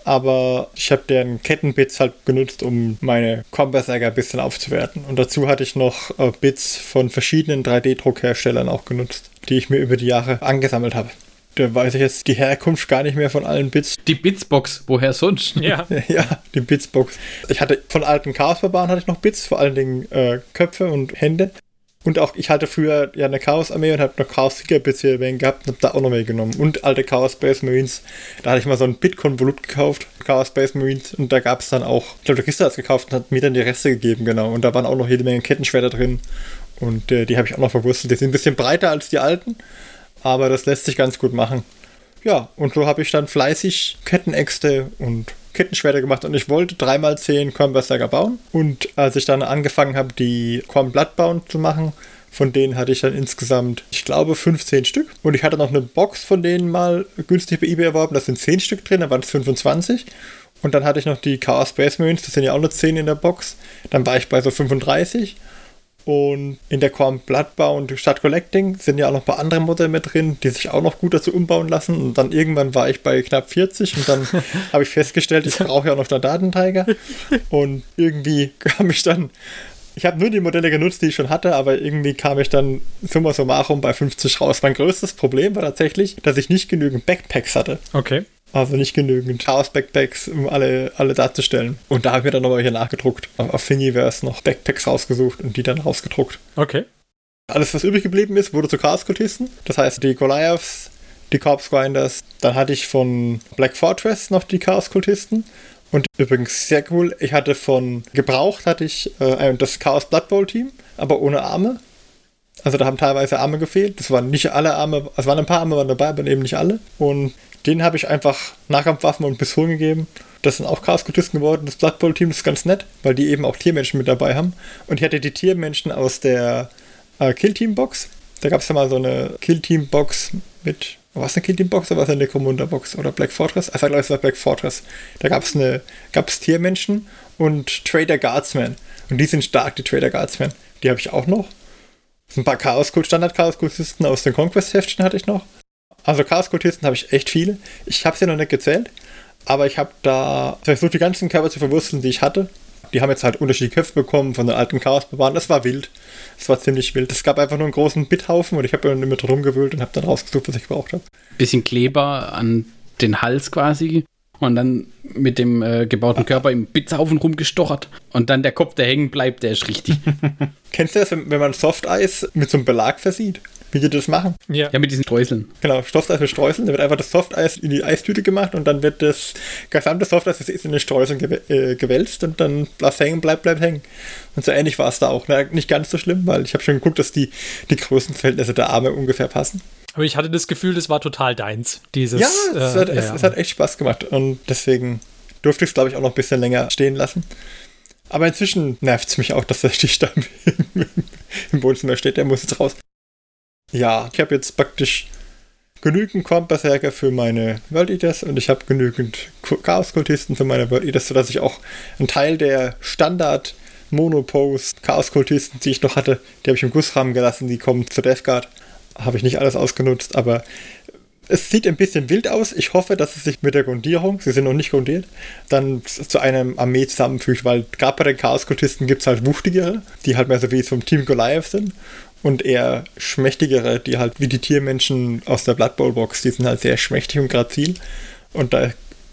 Aber ich habe deren Kettenbits halt genutzt, um meine Combat-Säger ein bisschen aufzuwerten. Und dazu hatte ich noch äh, Bits von verschiedenen 3D-Druckherstellern auch genutzt, die ich mir über die Jahre angesammelt habe. Da weiß ich jetzt die Herkunft gar nicht mehr von allen Bits. Die Bitsbox, woher sonst? Ja. Ja, die Bitsbox. Ich hatte von alten Chaos-Barbaren hatte ich noch Bits, vor allen Dingen äh, Köpfe und Hände. Und auch, ich hatte früher ja eine Chaos-Armee und habe noch erwähnt gehabt und habe da auch noch mehr genommen. Und alte Chaos Space Marines. Da hatte ich mal so ein Bitconvolut gekauft, Chaos Space Marines. Und da gab es dann auch, ich glaube, der Christa hat es gekauft und hat mir dann die Reste gegeben, genau. Und da waren auch noch jede Menge Kettenschwerter drin. Und äh, die habe ich auch noch verwurzelt. Die sind ein bisschen breiter als die alten, aber das lässt sich ganz gut machen. Ja, und so habe ich dann fleißig Kettenäxte und Kettenschwerter gemacht und ich wollte 3x10 Cornberserker bauen. Und als ich dann angefangen habe, die Corn Bloodbound zu machen, von denen hatte ich dann insgesamt, ich glaube, 15 Stück. Und ich hatte noch eine Box von denen mal günstig bei eBay erworben. Da sind 10 Stück drin, da waren es 25. Und dann hatte ich noch die Chaos Space Marines, das sind ja auch nur 10 in der Box. Dann war ich bei so 35. Und in der Korn Bloodbound Stadt Collecting sind ja auch noch ein paar andere Modelle mit drin, die sich auch noch gut dazu umbauen lassen. Und dann irgendwann war ich bei knapp 40 und dann habe ich festgestellt, ich brauche ja auch noch einen Datenträger. Und irgendwie kam ich dann, ich habe nur die Modelle genutzt, die ich schon hatte, aber irgendwie kam ich dann summa summarum bei 50 raus. Mein größtes Problem war tatsächlich, dass ich nicht genügend Backpacks hatte. Okay. Also nicht genügend Chaos-Backpacks, um alle, alle darzustellen. Und da habe ich mir dann nochmal hier nachgedruckt. Auf Thingiverse noch Backpacks rausgesucht und die dann rausgedruckt. Okay. Alles, was übrig geblieben ist, wurde zu Chaos-Kultisten. Das heißt, die Goliaths, die Corpse Grinders. Dann hatte ich von Black Fortress noch die Chaos-Kultisten. Und übrigens sehr cool, ich hatte von gebraucht hatte ich äh, das Chaos Blood Bowl Team, aber ohne Arme. Also da haben teilweise Arme gefehlt. Das waren nicht alle Arme, es waren ein paar Arme waren dabei, aber eben nicht alle. Und denen habe ich einfach Nahkampfwaffen und Pistolen gegeben. Das sind auch Chaos-Kultisten geworden. Das Blood Bowl Team ist ganz nett, weil die eben auch Tiermenschen mit dabei haben. Und ich hatte die Tiermenschen aus der äh, Kill-Team-Box. Da gab es ja mal so eine Kill-Team-Box mit. War es eine Kill-Team-Box oder war es eine Necromunda-Box? Oder Black Fortress? Also, ich glaube, es war Black Fortress. Da gab es gab's Tiermenschen und Trader Guardsmen. Und die sind stark, die Trader Guardsmen. Die habe ich auch noch. Ein paar Chaos Standard Chaos Kultisten aus den Conquest Heftchen hatte ich noch. Also Chaos Kultisten habe ich echt viele. Ich habe sie noch nicht gezählt, Aber ich habe da versucht, die ganzen Körper zu verwursteln, die ich hatte. Die haben jetzt halt unterschiedliche Köpfe bekommen von den alten Chaos-Bewahren. Das war wild. Das war ziemlich wild. Es gab einfach nur einen großen Bithaufen und ich habe immer drum gewühlt und habe dann rausgesucht, was ich gebraucht habe. Bisschen Kleber an den Hals quasi und dann mit dem äh, gebauten Körper im Bitzhaufen rumgestochert und dann der Kopf, der hängen bleibt, der ist richtig. Kennst du das, wenn man Softeis mit so einem Belag versieht? Wie die das machen? Ja. ja, mit diesen Streuseln. Genau, Softeis mit Streuseln. Da wird einfach das Softeis in die Eistüte gemacht und dann wird das gesamte Softeis das ist in den Streuseln gew äh, gewälzt und dann bleibt hängen, bleibt, bleibt hängen. Und so ähnlich war es da auch. Na, nicht ganz so schlimm, weil ich habe schon geguckt, dass die, die Größenverhältnisse der Arme ungefähr passen. Aber ich hatte das Gefühl, das war total deins. Dieses, ja, es, äh, hat, ja, es, ja. es hat echt Spaß gemacht und deswegen durfte ich es, glaube ich, auch noch ein bisschen länger stehen lassen. Aber inzwischen nervt es mich auch, dass der Stichstamm im Wohnzimmer steht. Der muss jetzt raus. Ja, ich habe jetzt praktisch genügend Comp-Berserker für meine World Eaters und ich habe genügend Chaos-Kultisten für meine World Eaters, sodass ich auch einen Teil der Standard Monopose Chaos-Kultisten, die ich noch hatte, die habe ich im Gussrahmen gelassen, die kommen zur Death Guard. Habe ich nicht alles ausgenutzt, aber es sieht ein bisschen wild aus. Ich hoffe, dass es sich mit der Grundierung, sie sind noch nicht grundiert, dann zu einem Armee zusammenfügt, weil gerade bei den Chaos-Kultisten gibt es halt wuchtigere, die halt mehr so wie vom Team Goliath sind und eher schmächtigere, die halt wie die Tiermenschen aus der Blood Bowl Box, die sind halt sehr schmächtig und grazil und da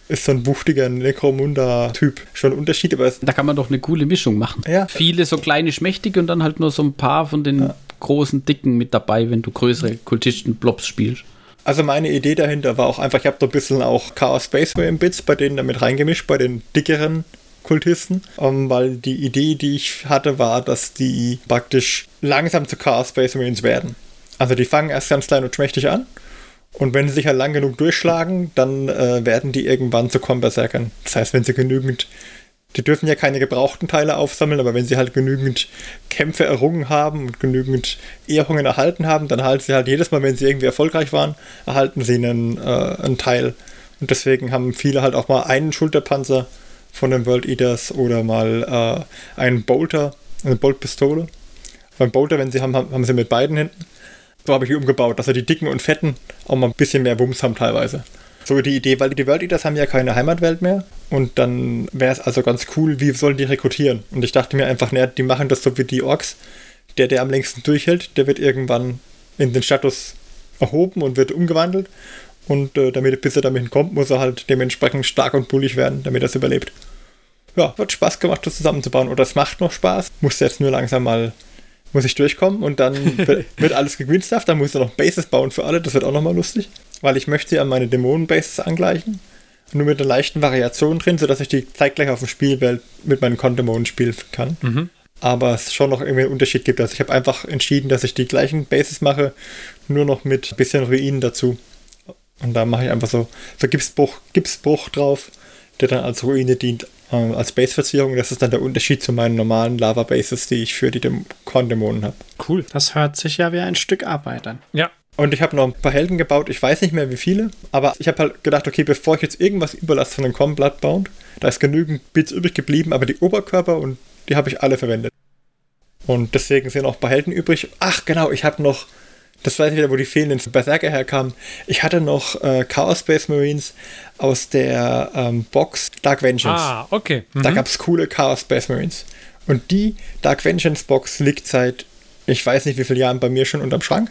ist so ein wuchtiger Necromunda-Typ schon ein Unterschied, aber es, Da kann man doch eine coole Mischung machen. Ja. Viele so kleine Schmächtige und dann halt nur so ein paar von den großen Dicken mit dabei, wenn du größere Kultisten-Blobs spielst. Also meine Idee dahinter war auch einfach, ich habe da ein bisschen auch Chaos Space Marine Bits bei denen damit reingemischt, bei den dickeren Kultisten, ähm, weil die Idee, die ich hatte, war, dass die praktisch langsam zu Chaos Space Marines werden. Also die fangen erst ganz klein und schmächtig an und wenn sie sich halt lang genug durchschlagen, dann äh, werden die irgendwann zu Comberserkern. Das heißt, wenn sie genügend die dürfen ja keine gebrauchten Teile aufsammeln, aber wenn sie halt genügend Kämpfe errungen haben und genügend Ehrungen erhalten haben, dann erhalten sie halt jedes Mal, wenn sie irgendwie erfolgreich waren, erhalten sie einen, äh, einen Teil. Und deswegen haben viele halt auch mal einen Schulterpanzer von den World Eaters oder mal äh, einen Bolter, eine Boltpistole. Beim Bolter, wenn sie haben, haben sie mit beiden hinten. So habe ich die umgebaut, dass sie die dicken und fetten auch mal ein bisschen mehr Wumms haben teilweise. So die Idee, weil die World Eaters haben ja keine Heimatwelt mehr und dann wäre es also ganz cool, wie sollen die rekrutieren? Und ich dachte mir einfach, naja, die machen das so wie die Orks. Der, der am längsten durchhält, der wird irgendwann in den Status erhoben und wird umgewandelt. Und äh, damit, bis er damit kommt, muss er halt dementsprechend stark und bullig werden, damit er es überlebt. Ja, hat Spaß gemacht, das zusammenzubauen. Oder es macht noch Spaß. Muss jetzt nur langsam mal, muss ich durchkommen und dann wird, wird alles gegrinstafft. Dann muss er noch Bases bauen für alle. Das wird auch nochmal lustig. Weil ich möchte ja meine Dämonen-Bases angleichen. Nur mit einer leichten Variation drin, sodass ich die zeitgleich auf dem Spielwelt mit meinen Con-Dämonen spielen kann. Mhm. Aber es schon noch irgendwie einen Unterschied gibt. Also ich habe einfach entschieden, dass ich die gleichen Bases mache, nur noch mit ein bisschen Ruinen dazu. Und da mache ich einfach so, so Gipsbruch, Gipsbruch drauf, der dann als Ruine dient, äh, als Base-Verzierung. Das ist dann der Unterschied zu meinen normalen Lava-Bases, die ich für die Korn-Dämonen habe. Cool. Das hört sich ja wie ein Stück Arbeit an. Ja. Und ich habe noch ein paar Helden gebaut, ich weiß nicht mehr wie viele, aber ich habe halt gedacht, okay, bevor ich jetzt irgendwas überlasse von den Com Bloodbound, da ist genügend Bits übrig geblieben, aber die Oberkörper und die habe ich alle verwendet. Und deswegen sind noch ein paar Helden übrig. Ach genau, ich habe noch, das weiß ich wieder, wo die fehlenden Berserker herkamen. Ich hatte noch äh, Chaos Space Marines aus der ähm, Box Dark Vengeance. Ah, okay. Mhm. Da gab es coole Chaos Space Marines. Und die Dark Vengeance Box liegt seit, ich weiß nicht wie vielen Jahren bei mir schon unterm Schrank.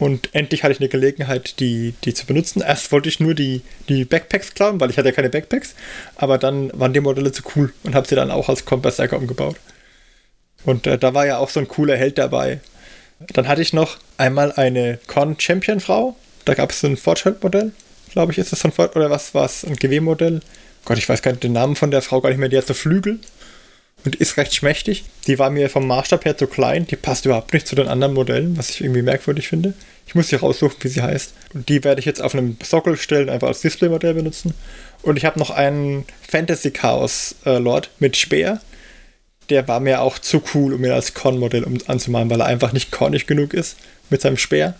Und endlich hatte ich eine Gelegenheit, die, die zu benutzen. Erst wollte ich nur die, die Backpacks klauen, weil ich hatte ja keine Backpacks. Aber dann waren die Modelle zu cool und habe sie dann auch als Combat-Berserker umgebaut. Und äh, da war ja auch so ein cooler Held dabei. Dann hatte ich noch einmal eine Con-Champion-Frau. Da gab es ein Fortschritt-Modell, glaube ich, ist das ein Fort oder was war es? Ein GW-Modell. Gott, ich weiß gar nicht den Namen von der Frau gar nicht mehr. Die hat so Flügel und ist recht schmächtig. Die war mir vom Maßstab her zu klein. Die passt überhaupt nicht zu den anderen Modellen, was ich irgendwie merkwürdig finde. Ich muss sie raussuchen, wie sie heißt. Und die werde ich jetzt auf einem Sockel stellen, einfach als Displaymodell benutzen. Und ich habe noch einen Fantasy Chaos Lord mit Speer. Der war mir auch zu cool, um ihn als Con-Modell um, anzumalen, weil er einfach nicht cornig genug ist mit seinem Speer.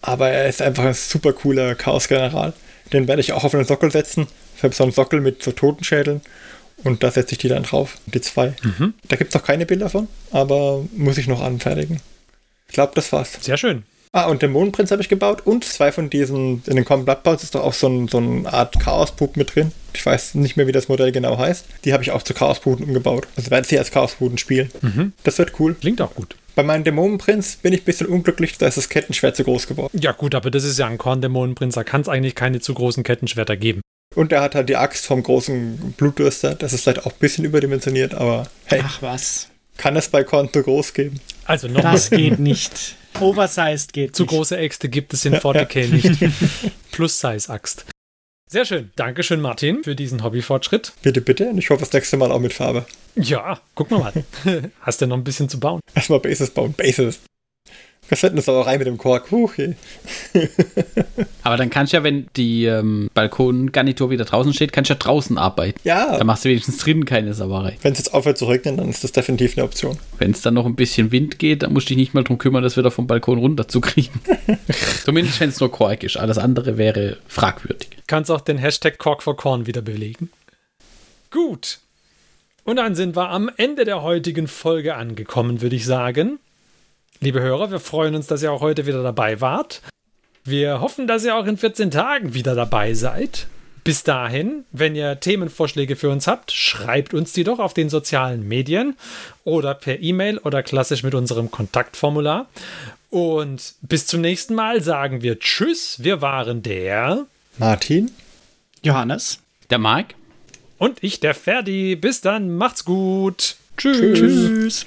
Aber er ist einfach ein super cooler Chaos-General. Den werde ich auch auf einen Sockel setzen. Ich habe so einen Sockel mit so Totenschädeln. Und da setze ich die dann drauf, die zwei. Da gibt es noch keine Bilder von, aber muss ich noch anfertigen. Ich glaube, das war's. Sehr schön. Ah, und den Mondprinz habe ich gebaut und zwei von diesen, in den Common Blood ist doch auch so, ein, so eine Art Chaos-Pup mit drin. Ich weiß nicht mehr, wie das Modell genau heißt. Die habe ich auch zu Chaos-Puten umgebaut. Also werden sie als Chaos-Puten spielen. Das wird cool. Klingt auch gut. Bei meinem Dämonenprinz bin ich ein bisschen unglücklich, da ist das Kettenschwert zu groß geworden. Ja, gut, aber das ist ja ein Korndämonenprinz. Da kann es eigentlich keine zu großen Kettenschwerter geben. Und er hat halt die Axt vom großen Blutdürster. Das ist vielleicht auch ein bisschen überdimensioniert, aber hey, Ach was. kann es bei Korn zu groß geben? Also noch Das geht nicht. Oversized geht zu nicht. große Äxte gibt es in 40k nicht. Plus-Size-Axt. Sehr schön. Dankeschön, Martin, für diesen Hobbyfortschritt. Bitte, bitte. Und ich hoffe das nächste Mal auch mit Farbe. Ja, gucken wir mal. Hast du noch ein bisschen zu bauen? Erstmal Bases bauen. Bases. Das wird eine Sauerei mit dem Kork. Huch. Aber dann kannst du ja, wenn die ähm, Balkongarnitur wieder draußen steht, kannst du ja draußen arbeiten. Ja, Da machst du wenigstens drinnen keine Sauerei. wenn es jetzt aufhört zu regnen, dann ist das definitiv eine Option. Wenn es dann noch ein bisschen Wind geht, dann musst du dich nicht mal drum kümmern, das wieder vom Balkon runterzukriegen. Zumindest wenn es nur Kork ist. Alles andere wäre fragwürdig. Kannst auch den Hashtag Cork for Corn wieder belegen. Gut. Und dann sind wir am Ende der heutigen Folge angekommen, würde ich sagen. Liebe Hörer, wir freuen uns, dass ihr auch heute wieder dabei wart. Wir hoffen, dass ihr auch in 14 Tagen wieder dabei seid. Bis dahin, wenn ihr Themenvorschläge für uns habt, schreibt uns die doch auf den sozialen Medien oder per E-Mail oder klassisch mit unserem Kontaktformular. Und bis zum nächsten Mal sagen wir Tschüss. Wir waren der Martin? Johannes. Der Marc? und ich, der Ferdi. Bis dann, macht's gut. Tschüss. Tschüss.